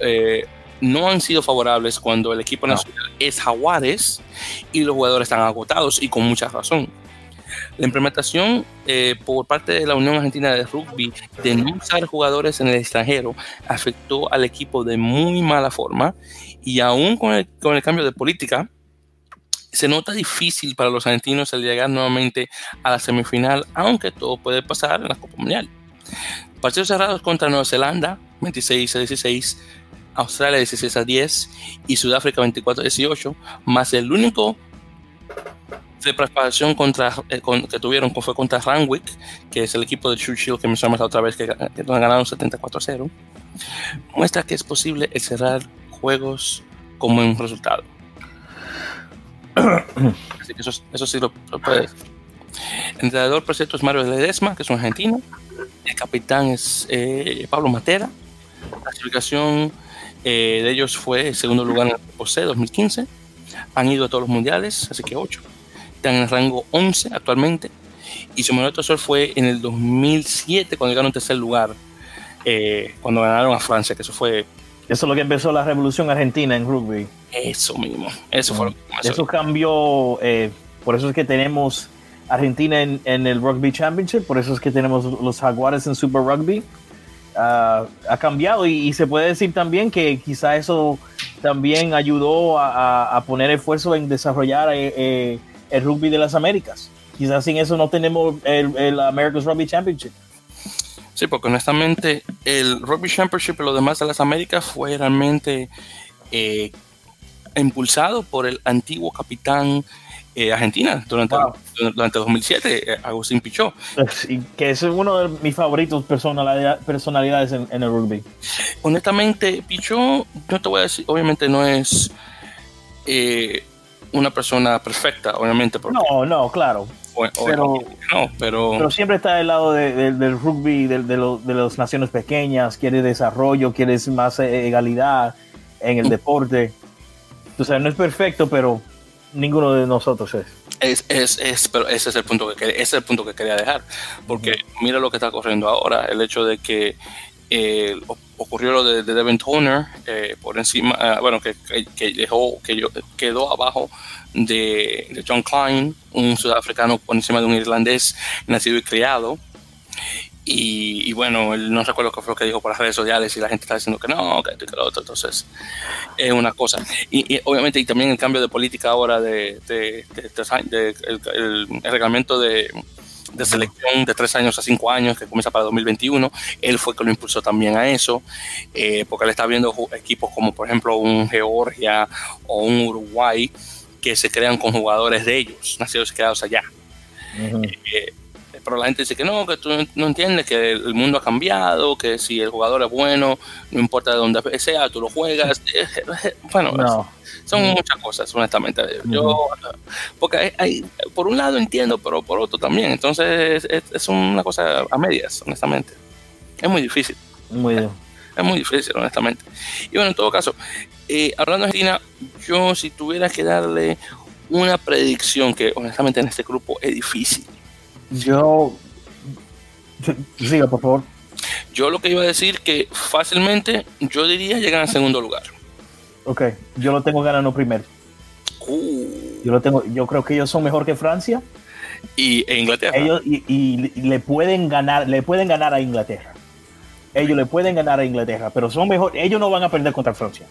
eh, no han sido favorables cuando el equipo nacional es Jaguares y los jugadores están agotados y con mucha razón. La implementación eh, por parte de la Unión Argentina de Rugby de no usar jugadores en el extranjero afectó al equipo de muy mala forma y aún con el, con el cambio de política, se nota difícil para los argentinos el llegar nuevamente a la semifinal, aunque todo puede pasar en la Copa Mundial. Partidos cerrados contra Nueva Zelanda, 26 a 16, Australia 16 a 10 y Sudáfrica 24 a 18, más el único de preparación contra, eh, que tuvieron fue contra Randwick, que es el equipo de Churchill que mencionamos la otra vez que, que ganaron 74 a 0, muestra que es posible cerrar juegos como un resultado. Así que eso, sí lo, puede El entrenador, por cierto, es Mario Ledesma, que es un argentino. El capitán es eh, Pablo Matera. La clasificación eh, de ellos fue el segundo lugar en el C 2015. Han ido a todos los mundiales, así que 8. Están en el rango 11 actualmente. Y su mejor actuación fue en el 2007, cuando llegaron en tercer lugar, eh, cuando ganaron a Francia, que eso fue eso es lo que empezó la revolución argentina en rugby. Eso mismo, eso fue lo que Eso cambió, eh, por eso es que tenemos Argentina en, el Rugby Championship, por eso es que tenemos los Jaguares en Super Rugby. Ah, ha cambiado y, se puede decir también que quizá eso también ayudó a, poner esfuerzo en desarrollar eh, eh, el rugby de las Américas. Quizás sin eso no tenemos el, el America's Rugby Championship. Sí, porque honestamente el Rugby Championship y lo demás de las Américas fue realmente eh, impulsado por el antiguo capitán eh, Argentina durante, durante 2007, eh, Agustín Pichot. Que es uno de mis favoritos personalidades en, el rugby. Honestamente, Pichot, no te voy a decir, obviamente no es una persona perfecta, obviamente. no, no, claro pero, no, pero... siempre está del lado del rugby, de, de, las naciones pequeñas, quiere desarrollo, quiere más eh, egalidad en el mm. deporte. O sea, no es perfecto, pero ninguno de nosotros es. Es, es, es, pero ese es el punto que ese es el punto que quería dejar, porque mira lo que está ocurriendo ahora, el hecho de que eh, ocurrió lo de, Devin Toner eh, por encima, ah, bueno, que, que, dejó, que quedó abajo de, John Klein, un sudafricano por encima de un irlandés nacido y criado. Y, bueno, él no recuerdo qué fue lo que dijo por las redes sociales y la gente está diciendo que no, que que lo otro. Entonces, es una cosa. Y, obviamente, y también el cambio de política ahora de, de, el reglamento de, de selección de tres años a cinco años que comienza para 2021. Él fue que lo impulsó también a eso, eh, porque él está viendo equipos como por ejemplo un Georgia o un Uruguay que se crean con jugadores de ellos, nacidos y creados allá. Eh, pero la gente dice que no, que tú no entiendes que el mundo ha cambiado, que si el jugador es bueno, no importa de dónde sea, tú lo juegas. Bueno, no. Son muchas cosas, honestamente. Yo, porque hay, por un lado entiendo, pero por otro también. Entonces es, una cosa a medias, honestamente. Es muy difícil. Muy bien. Es muy difícil, honestamente. Y bueno, en todo caso, eh, hablando de Argentina, yo si tuviera que darle una predicción que honestamente en este grupo es difícil. Yo... Siga, por favor. Yo lo que iba a decir que fácilmente yo diría llegan al segundo lugar. Ok, yo lo tengo ganando primero. Uh. Yo lo tengo, yo creo que ellos son mejor que Francia. Y e Inglaterra. Ellos y, le pueden ganar, le pueden ganar a Inglaterra. Ellos le pueden ganar a Inglaterra, pero son mejor. Ellos no van a perder contra Francia.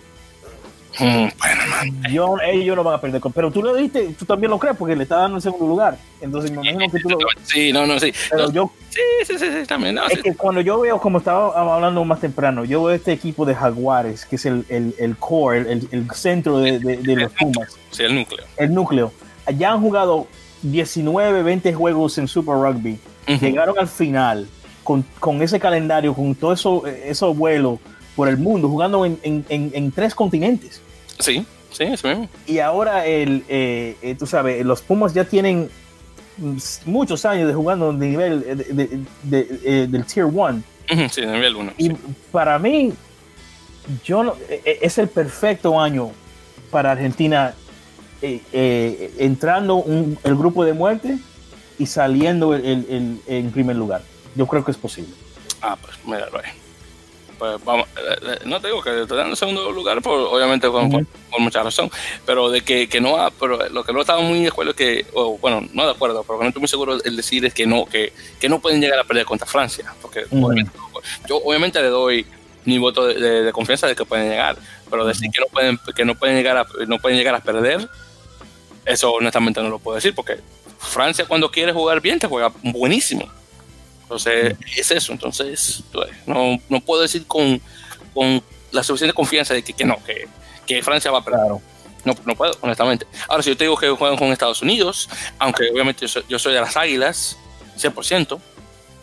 Mm, bueno, yo, ellos no van a perder. Pero tú lo diste, tú también lo crees porque le está dando el segundo lugar. Entonces me imagino que tú lo. Sí, no, no, sí. Pero yo. Sí, sí, sí, sí también. No, es que cuando yo veo, como estaba hablando más temprano, yo veo este equipo de Jaguares, que es el, el, el core, el, el centro de, de, los Pumas. Sí, el núcleo. El núcleo. Ya han jugado 19, 20 juegos en Super Rugby. Llegaron al final con, con, ese calendario, con todo eso, esos vuelos por el mundo, jugando en, en, en tres continentes. Sí, sí, eso mismo. Y ahora, el, eh, eh, tú sabes, los Pumas ya tienen muchos años de jugando en nivel de, de, eh, del Tier 1. Sí, nivel 1. Y para mí, yo no, es el perfecto año para Argentina entrando un, el grupo de muerte y saliendo el, el, en primer lugar. Yo creo que es posible. Ah, pues míralo ahí pues vamos, eh, eh, no te digo que te dan el segundo lugar, por, obviamente por, mucha razón, pero de que, que no, pero lo que no estaba muy de acuerdo es que, bueno, no de acuerdo, pero que no estoy muy seguro el decir es que no, que, que no pueden llegar a perder contra Francia, porque yo obviamente le doy mi voto de, confianza de que pueden llegar, pero decir que no pueden, que no pueden llegar a, no pueden llegar a perder, eso honestamente no lo puedo decir, porque Francia cuando quiere jugar bien te juega buenísimo. Entonces, es eso. Entonces, no, no puedo decir con, con, la suficiente confianza de que, que no, que, que, Francia va a perder. No, no puedo, honestamente. Ahora, si yo te digo que juegan con Estados Unidos, aunque obviamente yo soy, de las Águilas, 100%,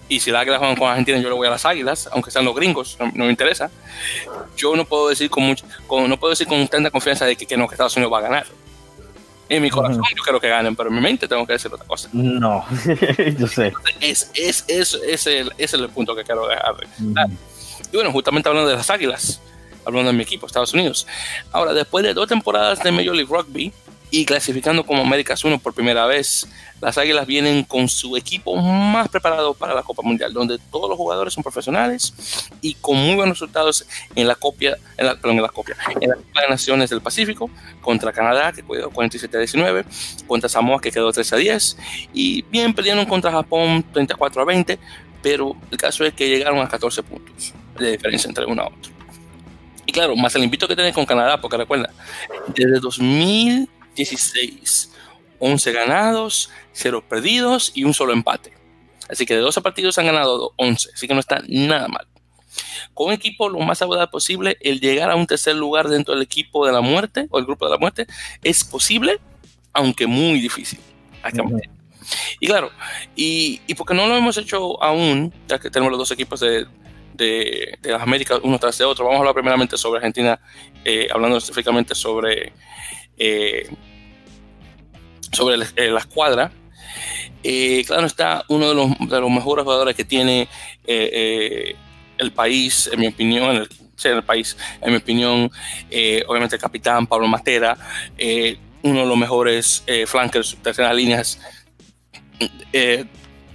y si las Águilas juegan con Argentina, yo le voy a las Águilas, aunque sean los gringos, no, me interesa. Yo no puedo decir con, mucho, con, no puedo decir con tanta confianza de que, que no, que Estados Unidos va a ganar. En mi corazón yo quiero que ganen, pero en mi mente tengo que decir otra cosa. No, yo sé. Es, es, es, es, el, es el punto que quiero dejar. Y bueno, justamente hablando de las Águilas, hablando de mi equipo, Estados Unidos. Ahora, después de dos temporadas de Major League Rugby, y clasificando como Américas 1 por primera vez, las Águilas vienen con su equipo más preparado para la Copa Mundial, donde todos los jugadores son profesionales y con muy buenos resultados en la copia, en la, perdón, en la Copa de Naciones del Pacífico, contra Canadá, que quedó 47 a 19, contra Samoa, que quedó 13 a 10, y bien perdieron contra Japón 34 a 20, pero el caso es que llegaron a 14 puntos de diferencia entre uno a otro. Y claro, más el invito que tienen con Canadá, porque recuerda, desde 2000 16. 11 ganados, 0 perdidos y un solo empate. Así que de 12 partidos han ganado 11, así que no está nada mal. Con un equipo lo más saludable posible, el llegar a un tercer lugar dentro del equipo de la muerte o el grupo de la muerte es posible, aunque muy difícil. Y claro, y, y, porque no lo hemos hecho aún, ya que tenemos los dos equipos de, de, las Américas uno tras de otro, vamos a hablar primeramente sobre Argentina, eh, hablando específicamente sobre eh, sobre eh, la escuadra. Eh, claro está uno de los, de los, mejores jugadores que tiene el país, en mi opinión, el, el país, en mi opinión, obviamente el capitán Pablo Matera, uno de los mejores flankers, terceras líneas,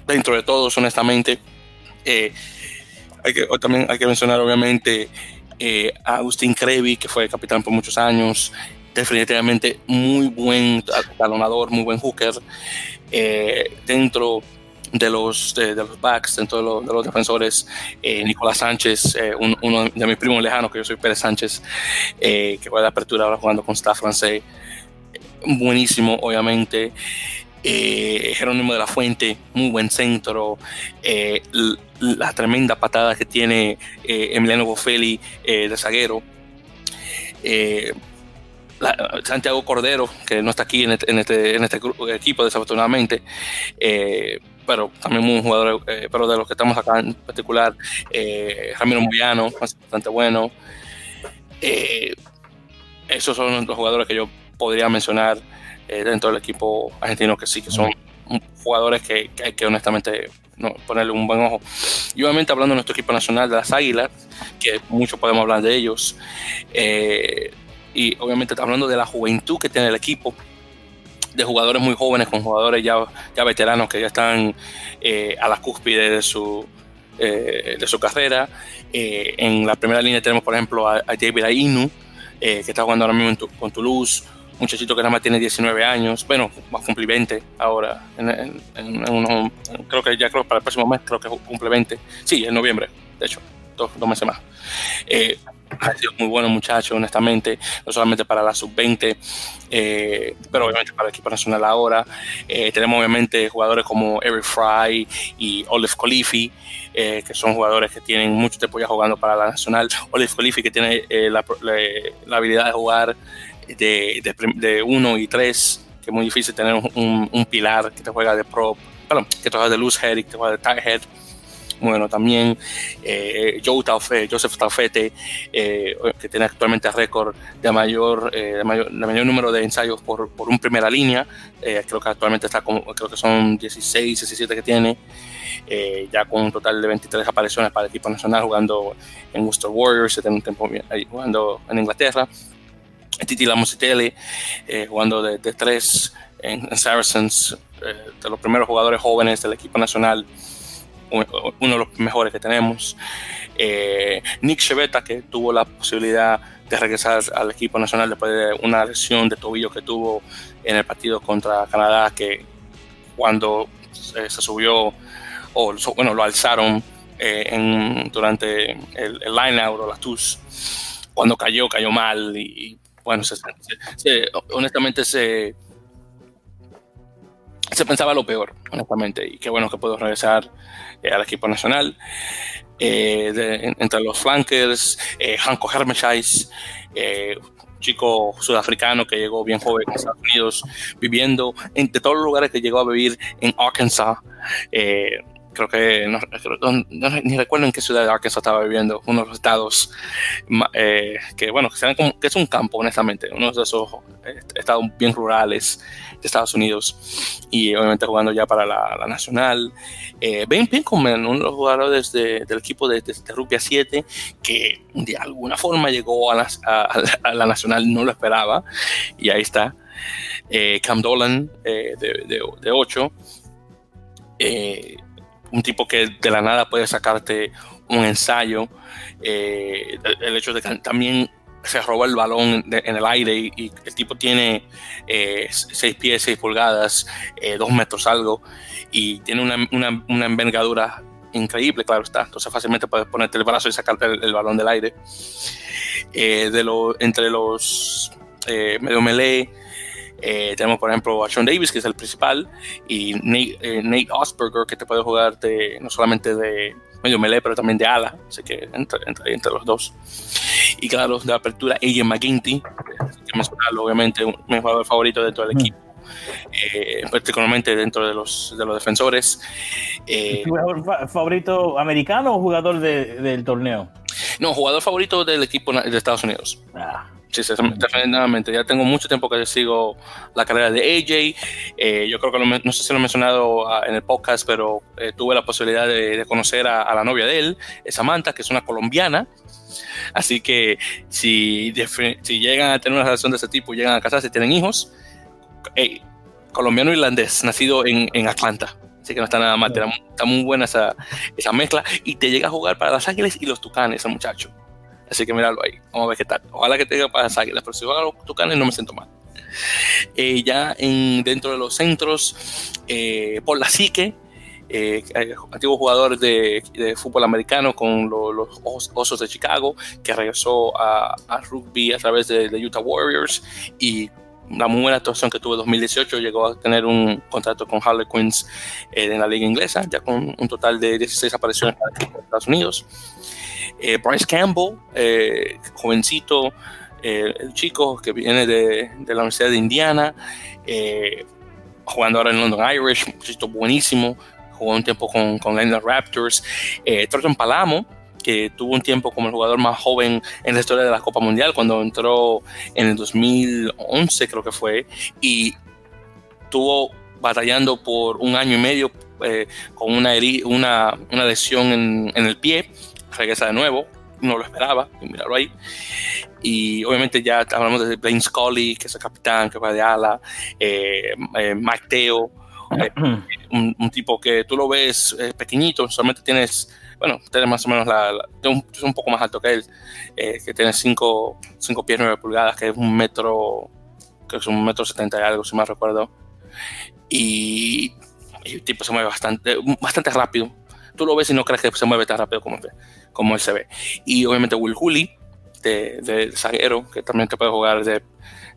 dentro de todos, honestamente. hay que, también hay que mencionar, obviamente, a Agustín Crevi, que fue capitán por muchos años, definitivamente muy buen talonador, muy buen hooker eh, dentro de los, de, los backs, dentro de, los defensores. Eh, Nicolás Sánchez, eh, uno de mis primos lejanos, que yo soy Pérez Sánchez, que fue de apertura ahora jugando con staff francés. Buenísimo, obviamente. Jerónimo de la Fuente, muy buen centro. la tremenda patada que tiene Emiliano Boffelli de zaguero. Santiago Cordero, que no está aquí en este, en este, este equipo desafortunadamente, eh, pero también un jugador, eh, pero de los que estamos acá en particular, eh, Ramiro Moyano, bastante bueno. esos son los jugadores que yo podría mencionar dentro del equipo argentino que sí, que son jugadores que, hay que honestamente no, ponerle un buen ojo. Y obviamente hablando de nuestro equipo nacional de las Águilas, que mucho podemos hablar de ellos, eh, y obviamente hablando de la juventud que tiene el equipo, de jugadores muy jóvenes con jugadores ya, ya veteranos que ya están eh, a la cúspide de su, eh, de su carrera. Eh, en la primera línea tenemos, por ejemplo, a, David Ainu, que está jugando ahora mismo con Toulouse, muchachito que nada más tiene 19 años, bueno, va a cumplir 20 ahora, en, creo que ya creo para el próximo mes, creo que cumple 20, sí, en noviembre, de hecho, dos, dos meses más. ha sido muy bueno muchacho, honestamente, no solamente para la sub-20, eh, pero obviamente para el equipo nacional ahora. Eh, tenemos obviamente jugadores como Eric Fry y Olive Colifi, eh, que son jugadores que tienen mucho tiempo ya jugando para la nacional. Olive Colifi que tiene la, habilidad de jugar de 1 y 3, que es muy difícil tener un, pilar que te juega de pro, perdón, que te juega de loose head y que te juega de tight head bueno, también eh, Joe Joseph Taufete, eh, que tiene actualmente el récord de mayor, eh, de mayor, número de ensayos por, por un primera línea. creo que actualmente está como, creo que son 16, 17 que tiene. ya con un total de 23 apariciones para el equipo nacional jugando en Worcester Warriors, un tiempo jugando en Inglaterra. Titi Lamositele, jugando de, de tres en, en Saracens, de los primeros jugadores jóvenes del equipo nacional uno de los mejores que tenemos. Eh, Nick Chevetta, que tuvo la posibilidad de regresar al equipo nacional después de una lesión de tobillo que tuvo en el partido contra Canadá, que cuando se, subió, o bueno, lo alzaron eh, durante el, line-out o la TUS, cuando cayó, cayó mal y, bueno, honestamente se, se pensaba lo peor, honestamente, y qué bueno que puedo regresar eh, al equipo nacional. Eh, entre los flankers, eh, Hanko Hermeshais, chico sudafricano que llegó bien joven a Estados Unidos, viviendo entre todos los lugares que llegó a vivir en Arkansas. Creo que no, ni recuerdo en qué ciudad de Arkansas estaba viviendo, uno de los estados que, bueno, que, es un campo, honestamente, uno de esos estados bien rurales de Estados Unidos y obviamente jugando ya para la, nacional. Eh, ben Pinkelman, uno de los jugadores del equipo de, de, Rugby 7, que de alguna forma llegó a la, nacional, no lo esperaba, y ahí está. Eh, Cam Dolan eh, de, 8, eh, un tipo que de la nada puede sacarte un ensayo. el hecho de que también se roba el balón en el aire y, el tipo tiene 6 eh, pies, 6 pulgadas, 2 eh, metros algo y tiene una, una, envergadura increíble, claro está. Entonces fácilmente puedes ponerte el brazo y sacarte el, balón del aire. Eh, de entre los medio melee, tenemos por ejemplo a Sean Davis, que es el principal, y Nate, Nate Osberger, que te puede jugar no solamente de medio melee, pero también de ala, así que entre, entre, entre los dos. Y claro, de apertura, AJ McGinty, que obviamente mi jugador favorito de todo el equipo. Eh, particularmente dentro de los, de los defensores. Eh, jugador favorito americano o jugador del torneo? No, jugador favorito del equipo de Estados Unidos. Ah. Sí, definitivamente. Ya tengo mucho tiempo que sigo la carrera de AJ. Eh, yo creo que no sé si lo he mencionado ah, en el podcast, pero eh, tuve la posibilidad de, conocer a, la novia de él, Samantha, que es una colombiana. Así que si, si llegan a tener una relación de ese tipo, llegan a casarse, tienen hijos, colombiano-irlandés, nacido en, en, Atlanta. Así que no está nada mal, está muy buena esa, esa mezcla. Y te llega a jugar para Los Ángeles y los Tucanes, el muchacho. Así que míralo ahí. Vamos a ver qué tal. Ojalá que tenga para las águilas, pero si juega a los tucanes no me siento mal. Eh, ya en, dentro de los centros, eh, por la psique, eh, antiguo jugador de, fútbol americano con los Osos de Chicago, que regresó a, rugby a través de, Utah Warriors y una muy buena actuación que tuvo en 2018, llegó a tener un contrato con Harlequins en la liga inglesa, ya con un total de 16 apariciones para Estados Unidos. Eh, Bryce Campbell, eh, jovencito, eh, el chico que viene de, la Universidad de Indiana, jugando ahora en London Irish, un buenísimo, jugó un tiempo con, con Raptors. Thornton Palamo, que tuvo un tiempo como el jugador más joven en la historia de la Copa Mundial, cuando entró en el 2011 creo que fue, y tuvo batallando por un año y medio con una, lesión en, el pie regresa de nuevo, no lo esperaba, y míralo ahí. Y obviamente ya hablamos de Blaine Scully, que es el capitán, que va de ala, eh, eh Mike Teo, eh, un, tipo que tú lo ves eh, pequeñito, solamente tienes, bueno, tienes más o menos la, es un poco más alto que él, que tiene 5 pies 9 pulgadas, que es un metro, que es un metro 70 y algo, si mal recuerdo. Y, y el tipo se mueve bastante, bastante rápido. Tú lo ves y no crees que se mueve tan rápido como, como él se ve. Y obviamente Will Hooley, de, zaguero, que también te puede jugar de,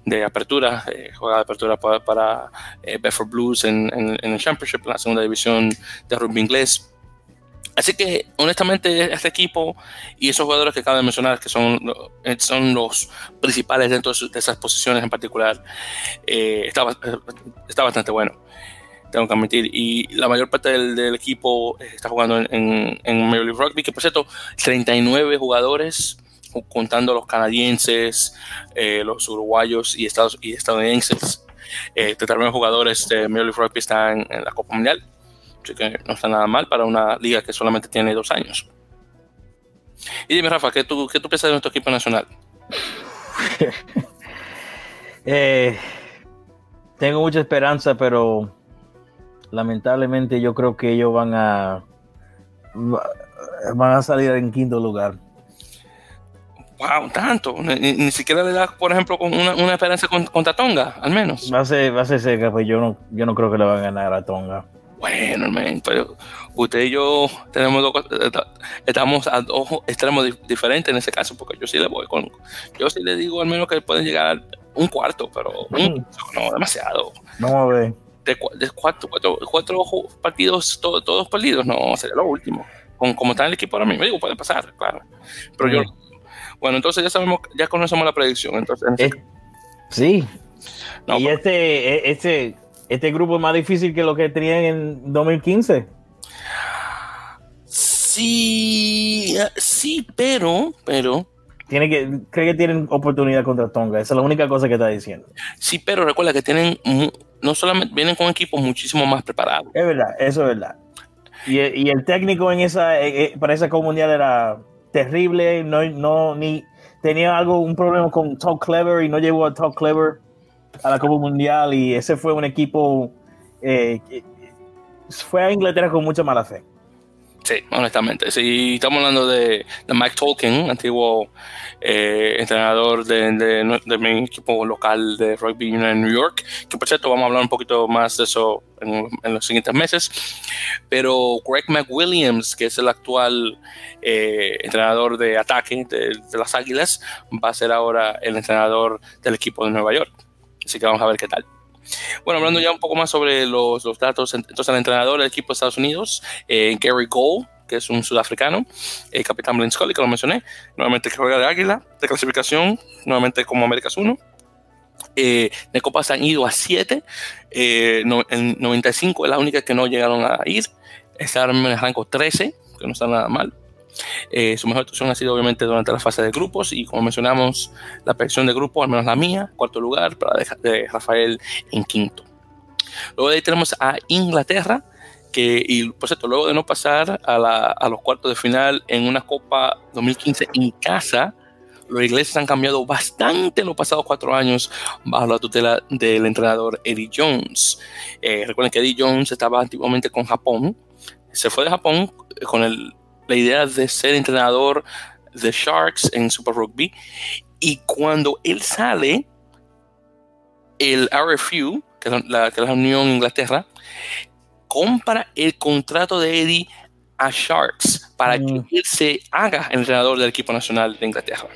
de apertura, eh, juega de apertura para, para eh, Bedford Blues en, en, el Championship, en la segunda división de rugby inglés. Así que, honestamente, este equipo y esos jugadores que acabo de mencionar, que son, eh, son los principales dentro de esas posiciones en particular, eh, está, está, bastante bueno, tengo que admitir. Y la mayor parte del, equipo está jugando en, en, Rugby, que por cierto, 39 jugadores, contando los canadienses, eh, los uruguayos y, estados, y estadounidenses. Eh, 39 jugadores de Major Rugby están en la Copa Mundial que no está nada mal para una liga que solamente tiene dos años. Y dime, Rafa, ¿qué tú, qué tú piensas de nuestro equipo nacional? Eh, tengo mucha esperanza, pero lamentablemente yo creo que ellos van a van a salir en quinto lugar. Wow, tanto. Ni, siquiera le da, por ejemplo, con una, esperanza contra Tonga, al menos. Va a ser, va a ser seca, pues yo no, yo no creo que le van a ganar a Tonga. Bueno, hermano, pero usted y yo tenemos dos, estamos a dos extremos diferentes en ese caso, porque yo sí le voy con, yo sí le digo al menos que pueden llegar un cuarto, pero no, demasiado. Vamos a ver. De, cuatro, cuatro, partidos todos perdidos, no, sería lo último. Con, como está el equipo ahora mismo, digo, puede pasar, claro. Pero yo, bueno, entonces ya sabemos, ya conocemos la predicción, entonces. Eh, sí. y este, e, este este grupo es más difícil que lo que tenían en 2015. Sí, sí, pero, pero. Tiene que, cree que tienen oportunidad contra Tonga. Esa es la única cosa que está diciendo. Sí, pero recuerda que tienen, no solamente vienen con equipos muchísimo más preparados. Es verdad, eso es verdad. Y, y el técnico en esa, eh, eh, para esa comunidad era terrible. No, no, ni tenía algo, un problema con Talk Clever y no llegó a Talk Clever a la Copa Mundial y ese fue un equipo eh, fue a Inglaterra con mucha mala fe. Sí, honestamente. Si estamos hablando de, Mike Tolkien, antiguo eh, entrenador de, mi equipo local de rugby en New York, que por cierto vamos a hablar un poquito más de eso en, los siguientes meses. Pero Greg McWilliams, que es el actual eh, entrenador de ataque de, de las Águilas, va a ser ahora el entrenador del equipo de Nueva York. Así que vamos a ver qué tal. Bueno, hablando ya un poco más sobre los, datos, entonces el entrenador del equipo de Estados Unidos, eh, Gary Gold, que es un sudafricano, el capitán Blaine Scully, que lo mencioné, nuevamente que juega de águila, de clasificación, nuevamente como Américas 1. Eh, de Copas han ido a 7, eh, en 95 es la única que no llegaron a ir, está en el rango 13, que no está nada mal. Eh, su mejor actuación ha sido obviamente durante la fase de grupos y como mencionamos, la predicción de grupo, al menos la mía, cuarto lugar, para de, Rafael en quinto. Luego de ahí tenemos a Inglaterra, que, y por cierto, luego de no pasar a, los cuartos de final en una Copa 2015 en casa, los ingleses han cambiado bastante en los pasados cuatro años bajo la tutela del entrenador Eddie Jones. Eh, recuerden que Eddie Jones estaba antiguamente con Japón, se fue de Japón con el la idea de ser entrenador de Sharks en Super Rugby. Y cuando él sale, el RFU, que es la, que es la Unión Inglaterra, compra el contrato de Eddie a Sharks para que mm. él se haga entrenador del equipo nacional de Inglaterra.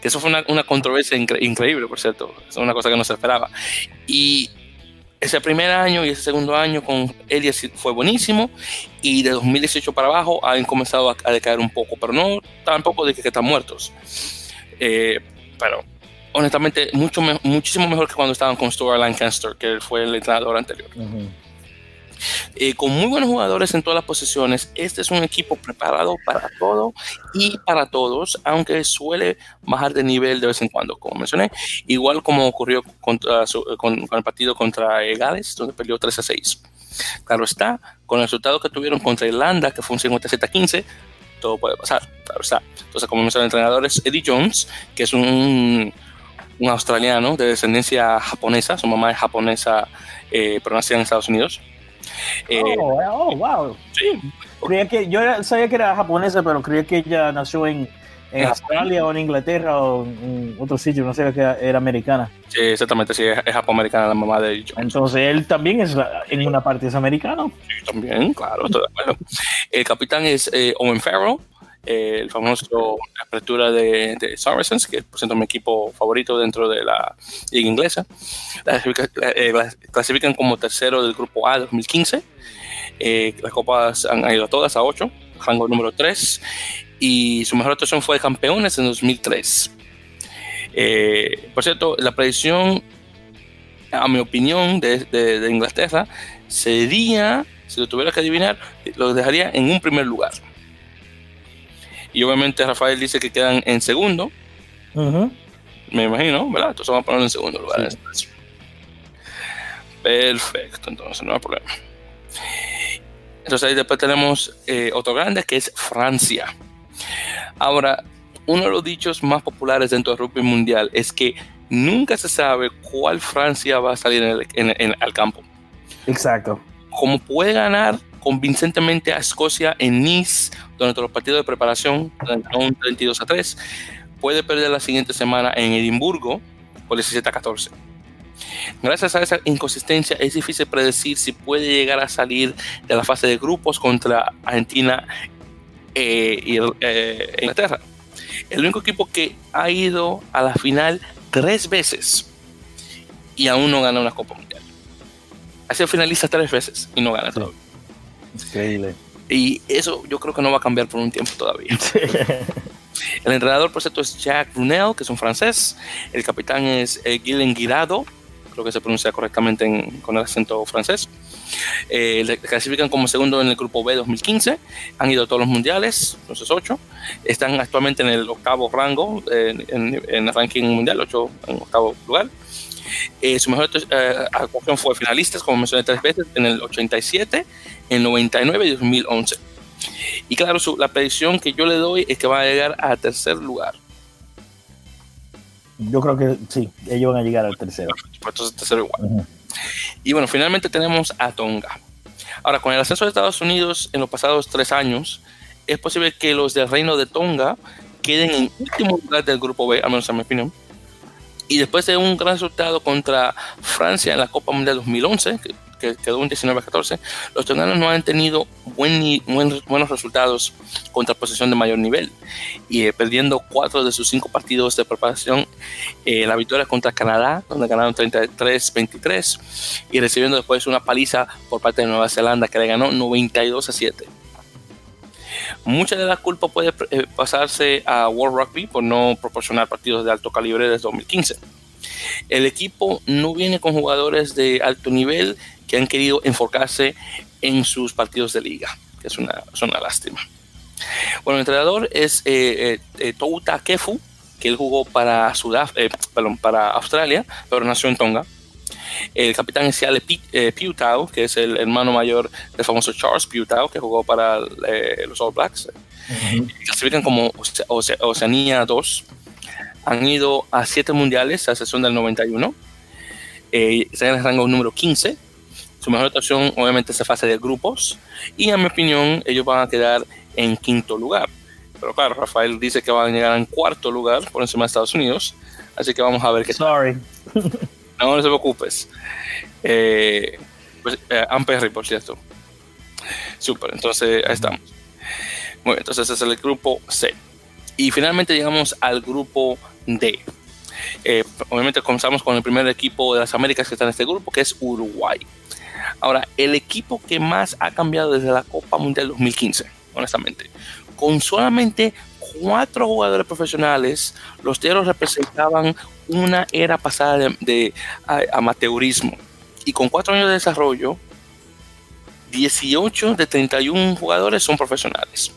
Que eso fue una, controversia increíble, por cierto. Es una cosa que no se esperaba. Y ese primer año y ese segundo año con Eddie fue buenísimo y de 2018 para abajo han comenzado a, decaer un poco, pero no tampoco de que, están muertos. Eh, pero honestamente, mucho muchísimo mejor que cuando estaban con Stuart Lancaster, que fue el entrenador anterior. Eh, con muy buenos jugadores en todas las posiciones. Este es un equipo preparado para todo y para todos, aunque suele bajar de nivel de vez en cuando, como mencioné, igual como ocurrió contra con, el partido contra Gales, donde perdió 3 a 6. Claro está, con el resultado que tuvieron contra Irlanda, que fue un 57 a 15, todo puede pasar, claro está. Entonces, como mencioné, el entrenador es Eddie Jones, que es un, un australiano de descendencia japonesa, su mamá es japonesa, eh, pero nacida en Estados Unidos. Eh, oh, oh, wow. Sí. Creía que, yo sabía que era japonesa, pero creía que ella nació en, en Australia o en Inglaterra o en otro sitio, no sé que era americana. Sí, exactamente, sí, es, japo-americana la mamá de ellos. Entonces él también es, en una parte es americano. Sí, también, claro, estoy de acuerdo. El capitán es eh, Owen Farrell, eh, el famoso apertura de, de, Saracens, que es por cierto mi equipo favorito dentro de la liga inglesa. Eh, clasifican como tercero del grupo A 2015. las copas han ido todas a 8, rango número 3, y su mejor actuación fue de campeones en 2003. por cierto, la predicción, a mi opinión, de, de, de Inglaterra sería si lo tuviera que adivinar, lo dejaría en un primer lugar. Y obviamente Rafael dice que quedan en segundo. Me imagino, ¿verdad? Entonces vamos a ponerlo en segundo lugar. Perfecto, entonces no hay problema. Entonces ahí después tenemos eh, otro grande que es Francia. Ahora, uno de los dichos más populares dentro del rugby mundial es que nunca se sabe cuál Francia va a salir en al campo. Exacto como puede ganar convincentemente a Escocia en Nice durante los partidos de preparación, un 32 a 3, puede perder la siguiente semana en Edimburgo por 17 a 14. Gracias a esa inconsistencia es difícil predecir si puede llegar a salir de la fase de grupos contra Argentina eh, eh, Inglaterra. El único equipo que ha ido a la final tres veces y aún no gana una Copa Mundial ha sido finalista tres veces y no gana. Increíble. Y eso yo creo que no va a cambiar por un tiempo todavía. El entrenador, por cierto, es Jack Brunel, que es un francés. El capitán es eh, Guylain Guirado, creo que se pronuncia correctamente con el acento francés. Eh, clasifican como segundo en el grupo B 2015. Han ido a todos los mundiales, entonces ocho. Están actualmente en el octavo rango en, el ranking mundial, ocho en octavo lugar. Eh, su mejor eh, actuación fue finalista, como mencioné tres veces, en el 87, en 99 y 2011. Y claro, la predicción que yo le doy es que va a llegar a tercer lugar. Yo creo que sí, ellos van a llegar al tercero. Entonces, tercero igual. Y bueno, finalmente tenemos a Tonga. Ahora, con el ascenso de Estados Unidos en los pasados tres años, es posible que los del Reino de Tonga queden en último lugar del grupo B, al menos en mi opinión y después de un gran resultado contra Francia en la Copa Mundial 2011, que, quedó un 19 a 14, los tonganos no han tenido buen, buenos resultados contra posición de mayor nivel, y eh, perdiendo cuatro de sus cinco partidos de preparación, eh, la victoria contra Canadá, donde ganaron 33-23, y recibiendo después una paliza por parte de Nueva Zelanda, que le ganó 92 a 7. Mucha de la culpa puede eh, pasarse a World Rugby por no proporcionar partidos de alto calibre desde 2015. El equipo no viene con jugadores de alto nivel que han querido enfocarse en sus partidos de liga, que es una, lástima. Bueno, el entrenador es eh, eh, Touta Kefu, que él jugó para, Sudaf para Australia, pero nació en Tonga. El capitán inicial es eh, que es el hermano mayor del famoso Charles Pewtao, que jugó para eh, los All Blacks. Clasifican como Oceanía 2. Han ido a siete mundiales a sesión del 91. Eh, están en el rango número 15. Su mejor actuación, obviamente, es la fase de grupos. Y, en mi opinión, ellos van a quedar en quinto lugar. Pero claro, Rafael dice que van a llegar en cuarto lugar por encima de Estados Unidos. Así que vamos a ver qué Sorry. No, no se preocupes. Eh, pues, eh, por cierto. Súper, entonces ahí estamos. Muy bien, entonces ese es el grupo C. Y finalmente llegamos al grupo D. Eh, obviamente comenzamos con el primer equipo de las Américas que está en este grupo, que es Uruguay. Ahora, el equipo que más ha cambiado desde la Copa Mundial 2015, honestamente. Con solamente cuatro jugadores profesionales, los Teros representaban una era pasada de, amateurismo. Y con cuatro años de desarrollo, 18 de 31 jugadores son profesionales.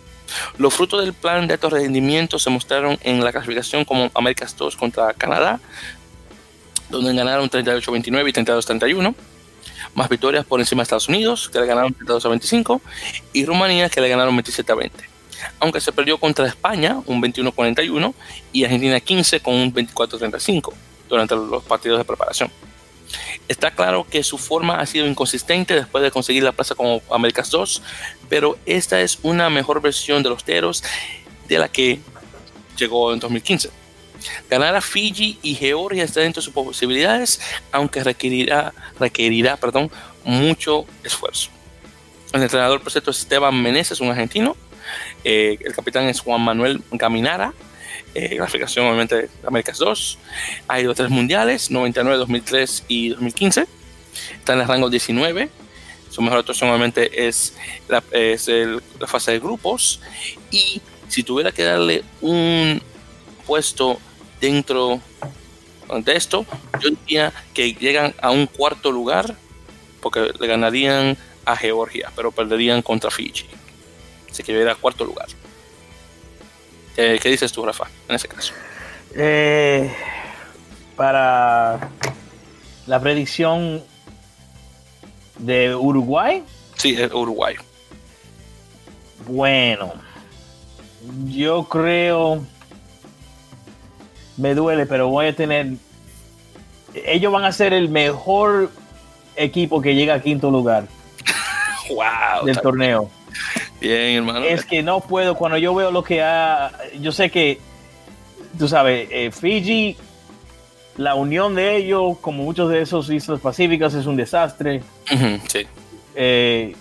Los frutos del plan de alto rendimiento se mostraron en la clasificación como Américas 2 contra Canadá, donde ganaron 38-29 y 32-31. Más victorias por encima de Estados Unidos, que le ganaron 32-25, y Rumanía, que le ganaron 27-20 aunque se perdió contra España un 21-41 y Argentina 15 con un 24-35 durante los partidos de preparación. Está claro que su forma ha sido inconsistente después de conseguir la plaza como Américas 2, pero esta es una mejor versión de los Teros de la que llegó en 2015. Ganar a Fiji y Georgia está dentro de sus posibilidades, aunque requerirá, requerirá perdón, mucho esfuerzo. El entrenador, por cierto, es Esteban Meneses, un argentino, Eh, el capitán es Juan Manuel Caminara. Eh, clasificación obviamente Américas 2. Ha ido a tres mundiales, 99, 2003 y 2015. Está en el rango 19. Su mejor actuación obviamente es, la, es la fase de grupos. Y si tuviera que darle un puesto dentro de esto, yo diría que llegan a un cuarto lugar porque le ganarían a Georgia, pero perderían contra Fiji. Así que a cuarto lugar. ¿Qué, dices tú, Rafa, en ese caso? Eh, para la predicción de Uruguay. Sí, Uruguay. Bueno, yo creo me duele, pero voy a tener. Ellos van a ser el mejor equipo que llega a quinto lugar. wow. Del torneo. Bien, hermano. Es que no puedo, cuando yo veo lo que ha. Yo sé que, tú sabes, eh, Fiji, la unión de ellos, como muchos de esos islas pacíficas, es un desastre. sí. Eh,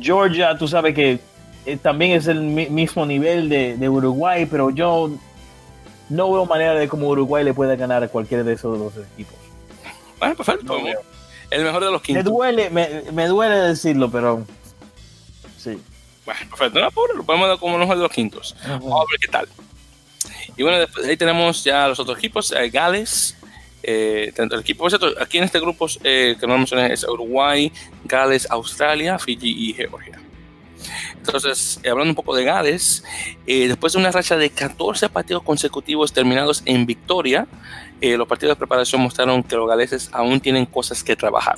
Georgia, tú sabes que eh, también es el mismo nivel de, de Uruguay, pero yo no veo manera de cómo Uruguay le pueda ganar a cualquiera de esos dos equipos. Bueno, perfecto. el mejor de los quintos. Me duele, me, duele decirlo, pero sí. Bueno, perfecto. No, pobre, lo podemos dar como mejor de los quintos. Vamos a ver qué tal. Y bueno, después ahí tenemos ya los otros equipos. Eh, Gales, eh, el equipo, aquí en este grupo eh, que no mencioné es Uruguay, Gales, Australia, Fiji y Georgia. Entonces, eh, hablando un poco de Gales, eh, después de una racha de 14 partidos consecutivos terminados en victoria, eh, los partidos de preparación mostraron que los galeses aún tienen cosas que trabajar.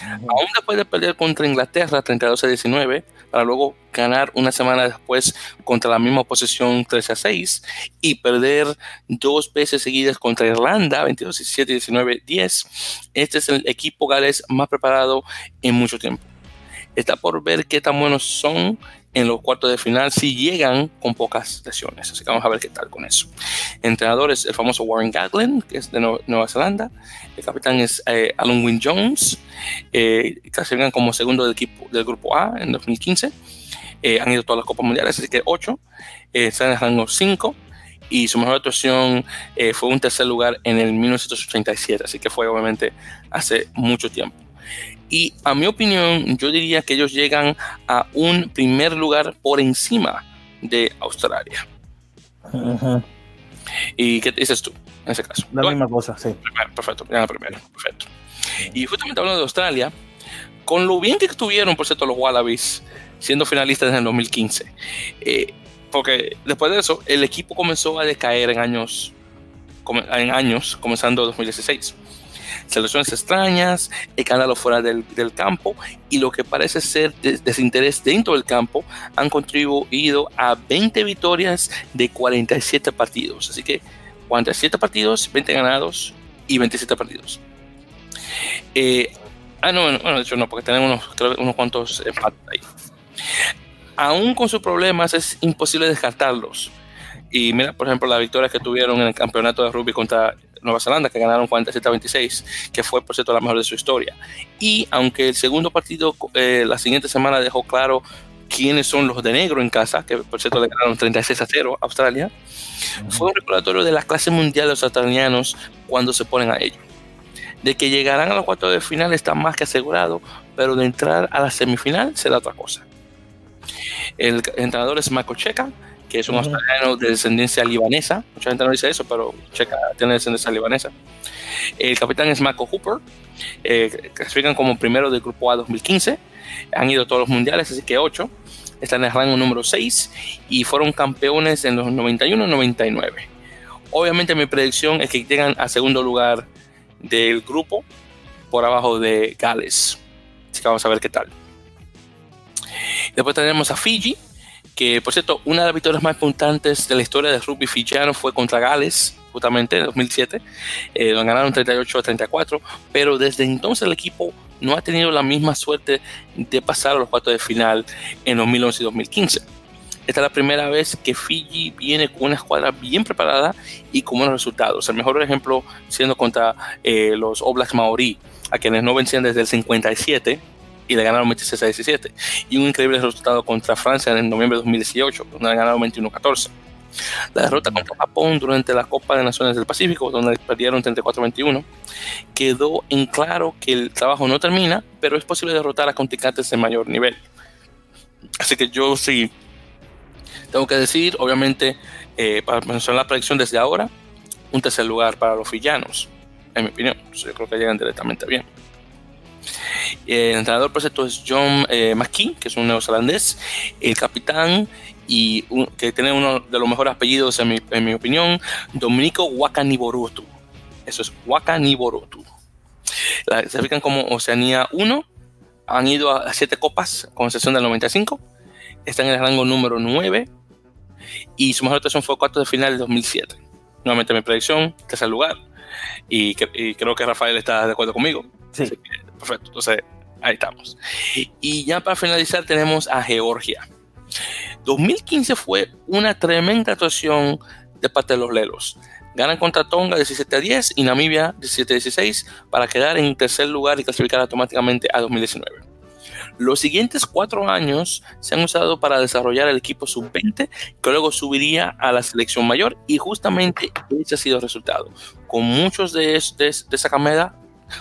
Aún después de perder contra Inglaterra 32 a 19, para luego ganar una semana después contra la misma oposición 13 a 6 y perder dos veces seguidas contra Irlanda 22 17 19 10, este es el equipo galés más preparado en mucho tiempo. Está por ver qué tan buenos son en los cuartos de final si llegan con pocas lesiones. Así que vamos a ver qué tal con eso. Entrenadores, el famoso Warren Gatlin, que es de Nueva Zelanda. El capitán es eh, Alan Wynne Jones. Eh, clasifican como segundo del, equipo, del grupo A en 2015. Eh, han ido todas las Copas Mundiales, así que 8. Eh, están en el rango 5 y su mejor actuación eh, fue un tercer lugar en el 1987, así que fue obviamente hace mucho tiempo. Y a mi opinión, yo diría que ellos llegan a un primer lugar por encima de Australia. ¿Y qué dices tú en ese caso? La misma cosa, sí. perfecto, ya primero, perfecto. Y justamente hablando de Australia, con lo bien que estuvieron, por cierto, los Wallabies siendo finalistas en el 2015, eh, porque después de eso, el equipo comenzó a decaer en años, en años comenzando en 2016 selecciones extrañas, escándalos fuera del, campo y lo que parece ser desinterés dentro del campo han contribuido a 20 victorias de 47 partidos. Así que 47 partidos, 20 ganados y 27 partidos. Eh, ah, no, bueno, de hecho no, porque tenemos unos, unos cuantos empates ahí. Aún con sus problemas es imposible descartarlos. Y mira, por ejemplo, la victoria que tuvieron en el campeonato de rugby contra Nueva Zelanda, que ganaron 47 a 26, que fue por cierto la mejor de su historia. Y aunque el segundo partido eh, la siguiente semana dejó claro quiénes son los de negro en casa, que por cierto le ganaron 36 a 0 a Australia, fue un recordatorio de la clase mundial de los australianos cuando se ponen a ello. De que llegarán a los cuartos de final está más que asegurado, pero de entrar a la semifinal será otra cosa. El entrenador es Marco Checa, que es un australiano de descendencia libanesa. Mucha gente no dice eso, pero Checa tiene descendencia libanesa. El capitán es Marco Hooper. Eh, clasifican como primero del grupo A 2015. Han ido a todos los mundiales, así que 8. Están en el rango número 6 y fueron campeones en los 91 y 99. Obviamente mi predicción es que llegan a segundo lugar del grupo por abajo de Gales. Así que vamos a ver qué tal. Después tenemos a Fiji, que por cierto, una de las victorias más importantes de la historia del rugby fijiano fue contra Gales, justamente en 2007, eh, lo ganaron 38 a 34, pero desde entonces el equipo no ha tenido la misma suerte de pasar a los cuartos de final en 2011 y 2015. Esta es la primera vez que Fiji viene con una escuadra bien preparada y con buenos resultados. El mejor ejemplo siendo contra eh, los Oblaks Maori, a quienes no vencían desde el 57 y le ganaron 26 a 17. Y un increíble resultado contra Francia en noviembre de 2018, donde le ganaron 21 a 14. La derrota contra Japón durante la Copa de Naciones del Pacífico, donde perdieron 34-21, quedó en claro que el trabajo no termina, pero es posible derrotar a contrincantes de mayor nivel. Así que yo sí tengo que decir, obviamente, eh, para mencionar la predicción desde ahora, un tercer lugar para los villanos, en mi opinión. yo creo que llegan directamente bien. El entrenador por cierto es John eh, McKee, que es un neozelandés. El capitán y que tiene uno de los mejores apellidos en mi, en mi opinión, Dominico Wakaniborutu. Eso es Wakaniborutu. La clasifican como Oceanía 1, han ido a 7 copas, con excepción del 95, están en el rango número 9 y su mejor actuación fue cuarto de final de 2007. Nuevamente mi predicción, tercer lugar. Y, y, creo que Rafael está de acuerdo conmigo. Sí. Perfecto, entonces ahí estamos. Y ya para finalizar tenemos a Georgia. 2015 fue una tremenda actuación de parte de los Lelos. Ganan contra Tonga 17 a 10 y Namibia 17 a 16 para quedar en tercer lugar y clasificar automáticamente a 2019. Los siguientes cuatro años se han usado para desarrollar el equipo sub-20 que luego subiría a la selección mayor y justamente ese ha sido el resultado. Con muchos de, de esa camada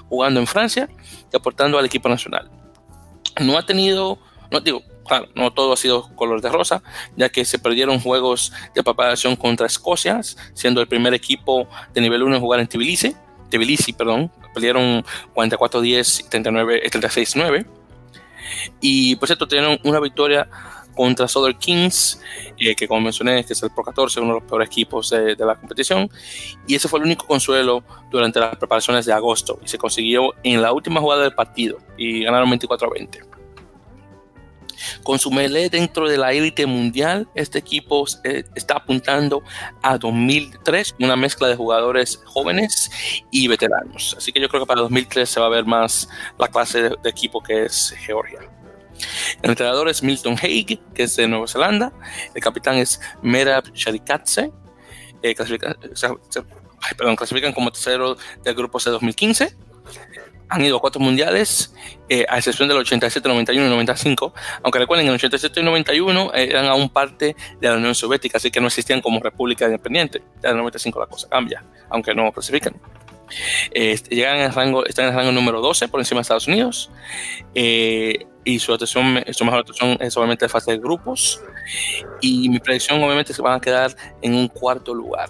jugando en Francia y aportando al equipo nacional. No ha tenido, no digo, claro, no todo ha sido color de rosa, ya que se perdieron juegos de preparación contra Escocia, siendo el primer equipo de nivel 1 en jugar en Tbilisi, Tbilisi, perdón, perdieron 44-10 y 36-9. Y por cierto, tuvieron una victoria contra Southern Kings, eh, que como mencioné, que es el Pro 14, uno de los peores equipos de, de, la competición. Y ese fue el único consuelo durante las preparaciones de agosto. Y se consiguió en la última jugada del partido. Y ganaron 24 a 20. Con su melee dentro de la élite mundial, este equipo eh, está apuntando a 2003, una mezcla de jugadores jóvenes y veteranos. Así que yo creo que para 2003 se va a ver más la clase de, equipo que es Georgia. El entrenador es Milton Haig, que es de Nueva Zelanda. El capitán es Merab Sharikatse. Eh, clasifican, perdón, clasifican como tercero del grupo C 2015 han ido a cuatro mundiales, eh, a excepción del 87, 91 y 95, aunque recuerden, en el 87 y 91 eran aún parte de la Unión Soviética, así que no existían como república independiente. En el 95 la cosa cambia, aunque no clasifican. Este, llegan en el rango, están en el rango número 12 por encima de Estados Unidos. Eh, y su actuación, su mejor actuación es obviamente de fase de grupos. Y mi predicción, obviamente, es que van a quedar en un cuarto lugar.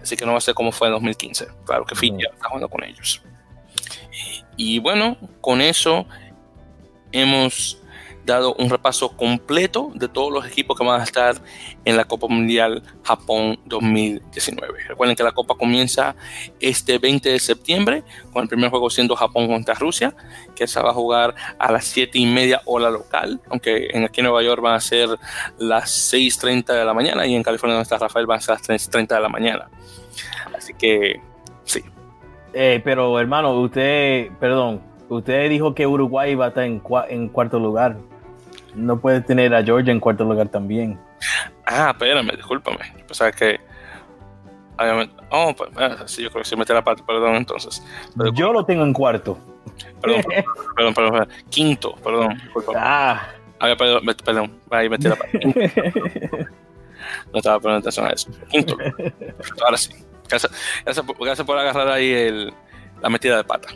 Así que no va a ser como fue en 2015. Claro que Fiji está jugando con ellos. Y bueno, con eso hemos dado un repaso completo de todos los equipos que van a estar en la Copa Mundial Japón 2019. Recuerden que la Copa comienza este 20 de septiembre, con el primer juego siendo Japón contra Rusia, que se va a jugar a las 7 y media hora local, aunque en aquí en Nueva York van a ser las 6.30 de la mañana y en California donde está Rafael van a ser las 3.30 de la mañana. Así que sí, eh, pero hermano, usted, perdón, usted dijo que Uruguay va a estar en, en cuarto lugar. No puede tener a Georgia en cuarto lugar también. Ah, espérame, discúlpame. Pensaba que. Oh, pues, ah, sí, yo creo que sí metí la parte, perdón, entonces. yo lo tengo en cuarto. Perdón, perdón, perdón, Quinto, perdón. Ah. ah perdón, perdón, ahí metí la parte. no estaba poniendo atención a eso. Quinto. Ahora sí. Gracias, por, agarrar ahí la metida de pata.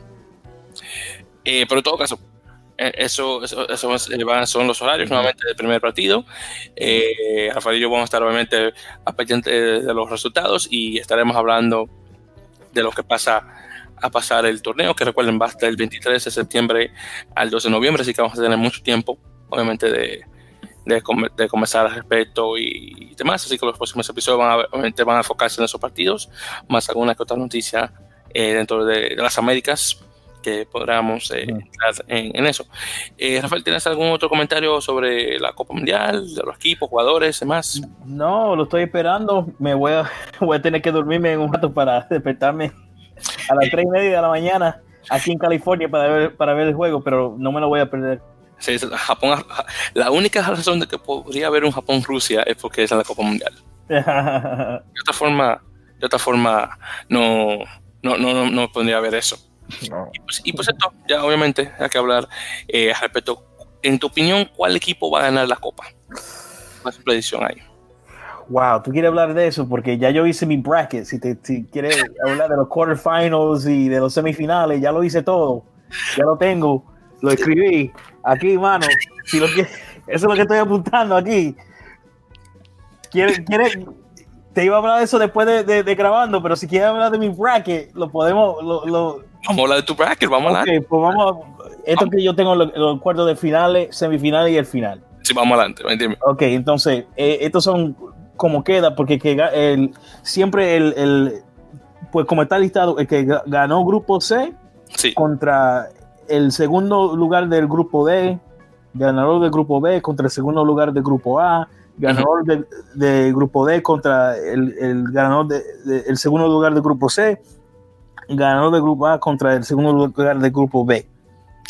Eh, pero en todo caso, eh, eso, eso, eh, son los horarios nuevamente del primer partido. Rafael y yo vamos a estar obviamente a pendiente de los resultados y estaremos hablando de lo que pasa a pasar el torneo, que recuerden va hasta el 23 de septiembre al 12 de noviembre, así que vamos a tener mucho tiempo, obviamente, de, de, de conversar al respecto y, demás. Así que los próximos episodios van a, obviamente van a enfocarse en esos partidos, más alguna que otra noticia eh, dentro de, las Américas que podamos eh, entrar en, eso. Eh, Rafael, ¿tienes algún otro comentario sobre la Copa Mundial, de los equipos, jugadores, demás? No, lo estoy esperando. Me voy a, voy a tener que dormirme en un rato para despertarme a las tres y media de la mañana aquí en California para ver, para ver el juego, pero no me lo voy a perder. Japón, la única razón de que podría haber un Japón-Rusia es porque es en la Copa Mundial. de otra forma, de otra forma no, no, no, no, podría haber eso. Pues, y, pues, esto, ya obviamente hay que hablar eh, respecto. En tu opinión, ¿cuál equipo va a ganar la copa? ¿Cuál es tu predicción ahí? Wow, tú quieres hablar de eso porque ya yo hice mi bracket. Si, te, si quieres hablar de los quarterfinals y de los semifinales, ya lo hice todo. Ya lo tengo, lo escribí aquí, mano. Si lo eso es lo que estoy apuntando aquí. ¿Quieres, quieres, te iba a hablar de eso después de, de, grabando, pero si quieres hablar de mi bracket, lo podemos. Lo, Vamos a hablar de tu bracket, vamos a hablar. pues vamos esto que yo tengo los, cuartos de finales, semifinales y el final. Sí, vamos adelante, dime. Ok, entonces, eh, estos son como queda, porque que el, siempre el, el, pues como está listado, el que ganó grupo C contra el segundo lugar del grupo D, ganador del grupo B contra el segundo lugar del grupo A, ganador del grupo D contra el, el ganador de, segundo lugar del grupo C, ganador del grupo A contra el segundo lugar del grupo B.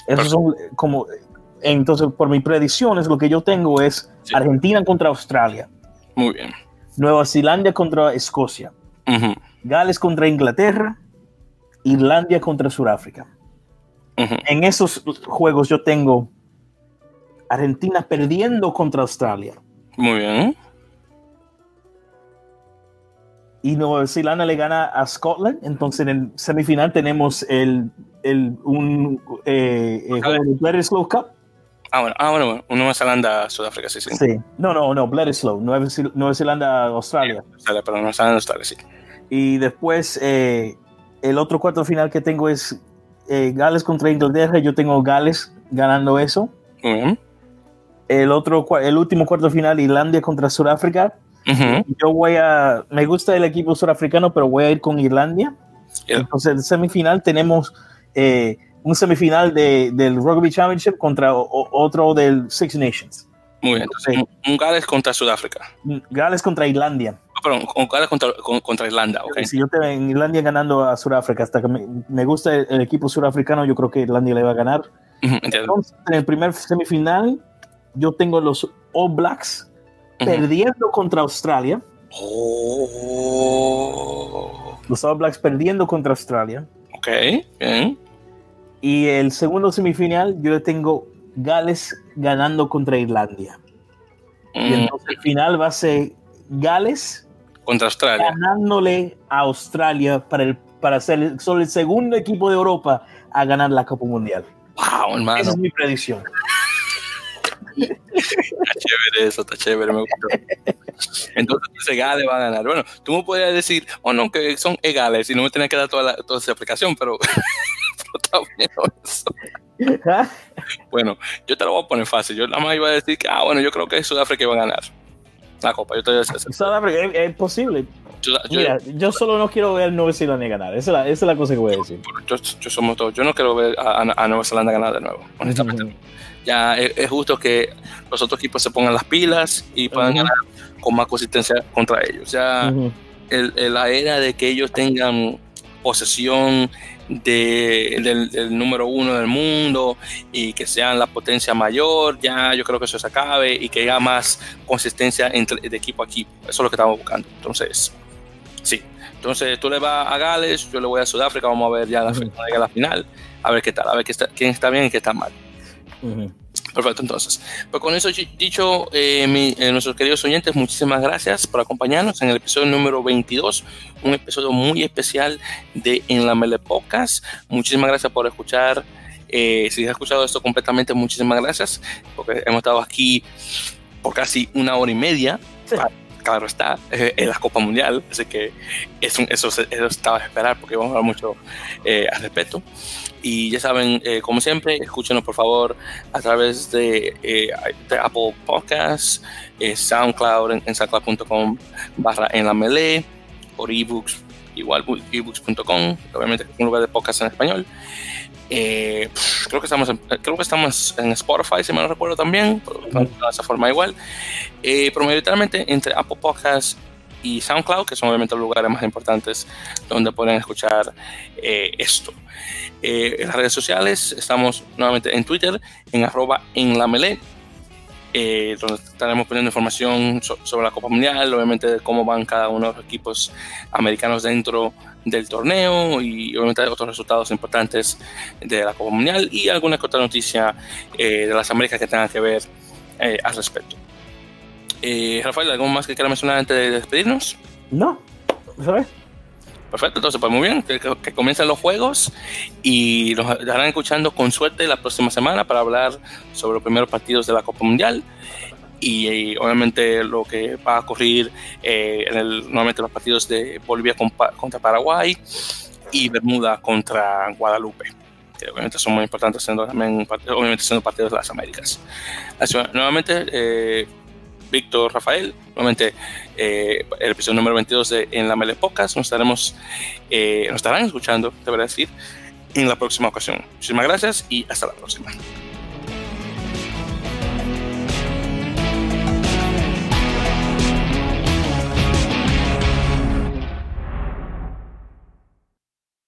Esos son como, entonces por mis predicciones lo que yo tengo es Argentina contra Australia. Muy bien. Nueva Zelanda contra Escocia. Gales contra Inglaterra. Irlandia contra Sudáfrica. En esos juegos yo tengo Argentina perdiendo contra Australia. Muy bien. Y Nueva Zelanda le gana a Scotland. Entonces en el semifinal tenemos el, el un eh, el juego de Slow Cup. Ah, bueno, ah, bueno, bueno. Nueva Zelanda, Sudáfrica, sí, sí. Sí, no, no, no, Bledisloe, Nueva, Nueva Zelanda, Australia. Australia, pero Nueva Zelanda, Australia, sí. Y después, eh, el otro cuarto final que tengo es eh, Gales contra Inglaterra. Yo tengo Gales ganando eso. El otro, el último cuarto final, Irlandia contra Sudáfrica. Yo voy a, me gusta el equipo surafricano, pero voy a ir con Irlandia. Entonces, en semifinal tenemos eh, un semifinal de, del Rugby Championship contra otro del Six Nations. Muy bien, entonces, un Gales contra Sudáfrica. Gales contra Irlandia. Ah, perdón, un Gales contra, contra Irlanda, ok. Si yo tengo en Irlandia ganando a Sudáfrica, hasta que me, gusta el, equipo surafricano, yo creo que Irlandia le va a ganar. entonces, en el primer semifinal, yo tengo los All Blacks perdiendo contra Australia. Oh. Los All Blacks perdiendo contra Australia. Ok, bien. Y el segundo semifinal, yo le tengo Gales ganando contra Irlandia. Y mm. entonces el final va a ser Gales contra Australia. Ganándole a Australia para, el, para ser solo el segundo equipo de Europa a ganar la Copa Mundial. Wow, hermano. Esa es mi predicción. Está chévere eso, está chévere, me gustó. Entonces, Gales va a ganar. Bueno, tú me podrías decir, o oh, no, que son egales y no me tenés que dar toda, toda esa explicación, pero, está bien eso. bueno, yo te lo voy a poner fácil. Yo nada más iba a decir que, ah, bueno, yo creo que Sudáfrica va a ganar la Copa. Yo te voy a decir Sudáfrica es, posible. Yo, Mira, yo solo no quiero ver a Nueva Zelanda ganar. Esa es, la, esa es la cosa que voy a decir. Yo, yo, somos todos. Yo no quiero ver a, Nueva Zelanda ganar de nuevo, honestamente ya es, justo que los otros equipos se pongan las pilas y puedan ganar con más consistencia contra ellos. Ya la era de que ellos tengan posesión del, número uno del mundo y que sean la potencia mayor, ya yo creo que eso se acabe y que haya más consistencia entre, de equipo a equipo. Eso es lo que estamos buscando. Entonces, sí. Entonces tú le vas a Gales, yo le voy a Sudáfrica, vamos a ver ya la, la final, a ver qué tal, a ver qué está, quién está bien y quién está mal. Perfecto, entonces. Pues con eso dicho, eh, eh, nuestros queridos oyentes, muchísimas gracias por acompañarnos en el episodio número 22, un episodio muy especial de En la Mele Podcast. Muchísimas gracias por escuchar. Eh, si has escuchado esto completamente, muchísimas gracias, porque hemos estado aquí por casi una hora y media. Claro está, en la Copa Mundial, así que eso, eso, eso estaba a esperar porque vamos a hablar mucho al respecto. Y ya saben, eh, como siempre, escúchenos por favor a través de, eh, Apple Podcasts, eh, SoundCloud en, soundcloud.com barra en la melee, por ebooks, igual ebooks.com, obviamente un lugar de podcast en español. Creo que estamos en, creo que estamos en Spotify si me lo recuerdo también de esa forma igual. Pero mayoritariamente entre Apple Podcasts y SoundCloud que son obviamente los lugares más importantes donde pueden escuchar esto. Eh, en las redes sociales estamos nuevamente en Twitter, en arroba en la melee, eh, donde estaremos poniendo información sobre la Copa Mundial, obviamente de cómo van cada uno de los equipos americanos dentro del torneo y obviamente otros resultados importantes de la Copa Mundial y alguna otra noticia de las Américas que tengan que ver al respecto. Rafael, ¿algo más que quiera mencionar antes de despedirnos? No, ¿sabes? Perfecto, entonces pues muy bien, que, que, comiencen los juegos y nos estarán escuchando con suerte la próxima semana para hablar sobre los primeros partidos de la Copa Mundial y, obviamente lo que va a ocurrir eh, en el, nuevamente los partidos de Bolivia contra Paraguay y Bermuda contra Guadalupe que obviamente son muy importantes siendo también obviamente siendo partidos de las Américas Así, nuevamente eh, Víctor Rafael. Nuevamente, eh, el episodio número 22 de En la Mele Podcast. Nos, estaremos, eh, nos estarán escuchando, debería decir, en la próxima ocasión. Muchísimas gracias y hasta la próxima.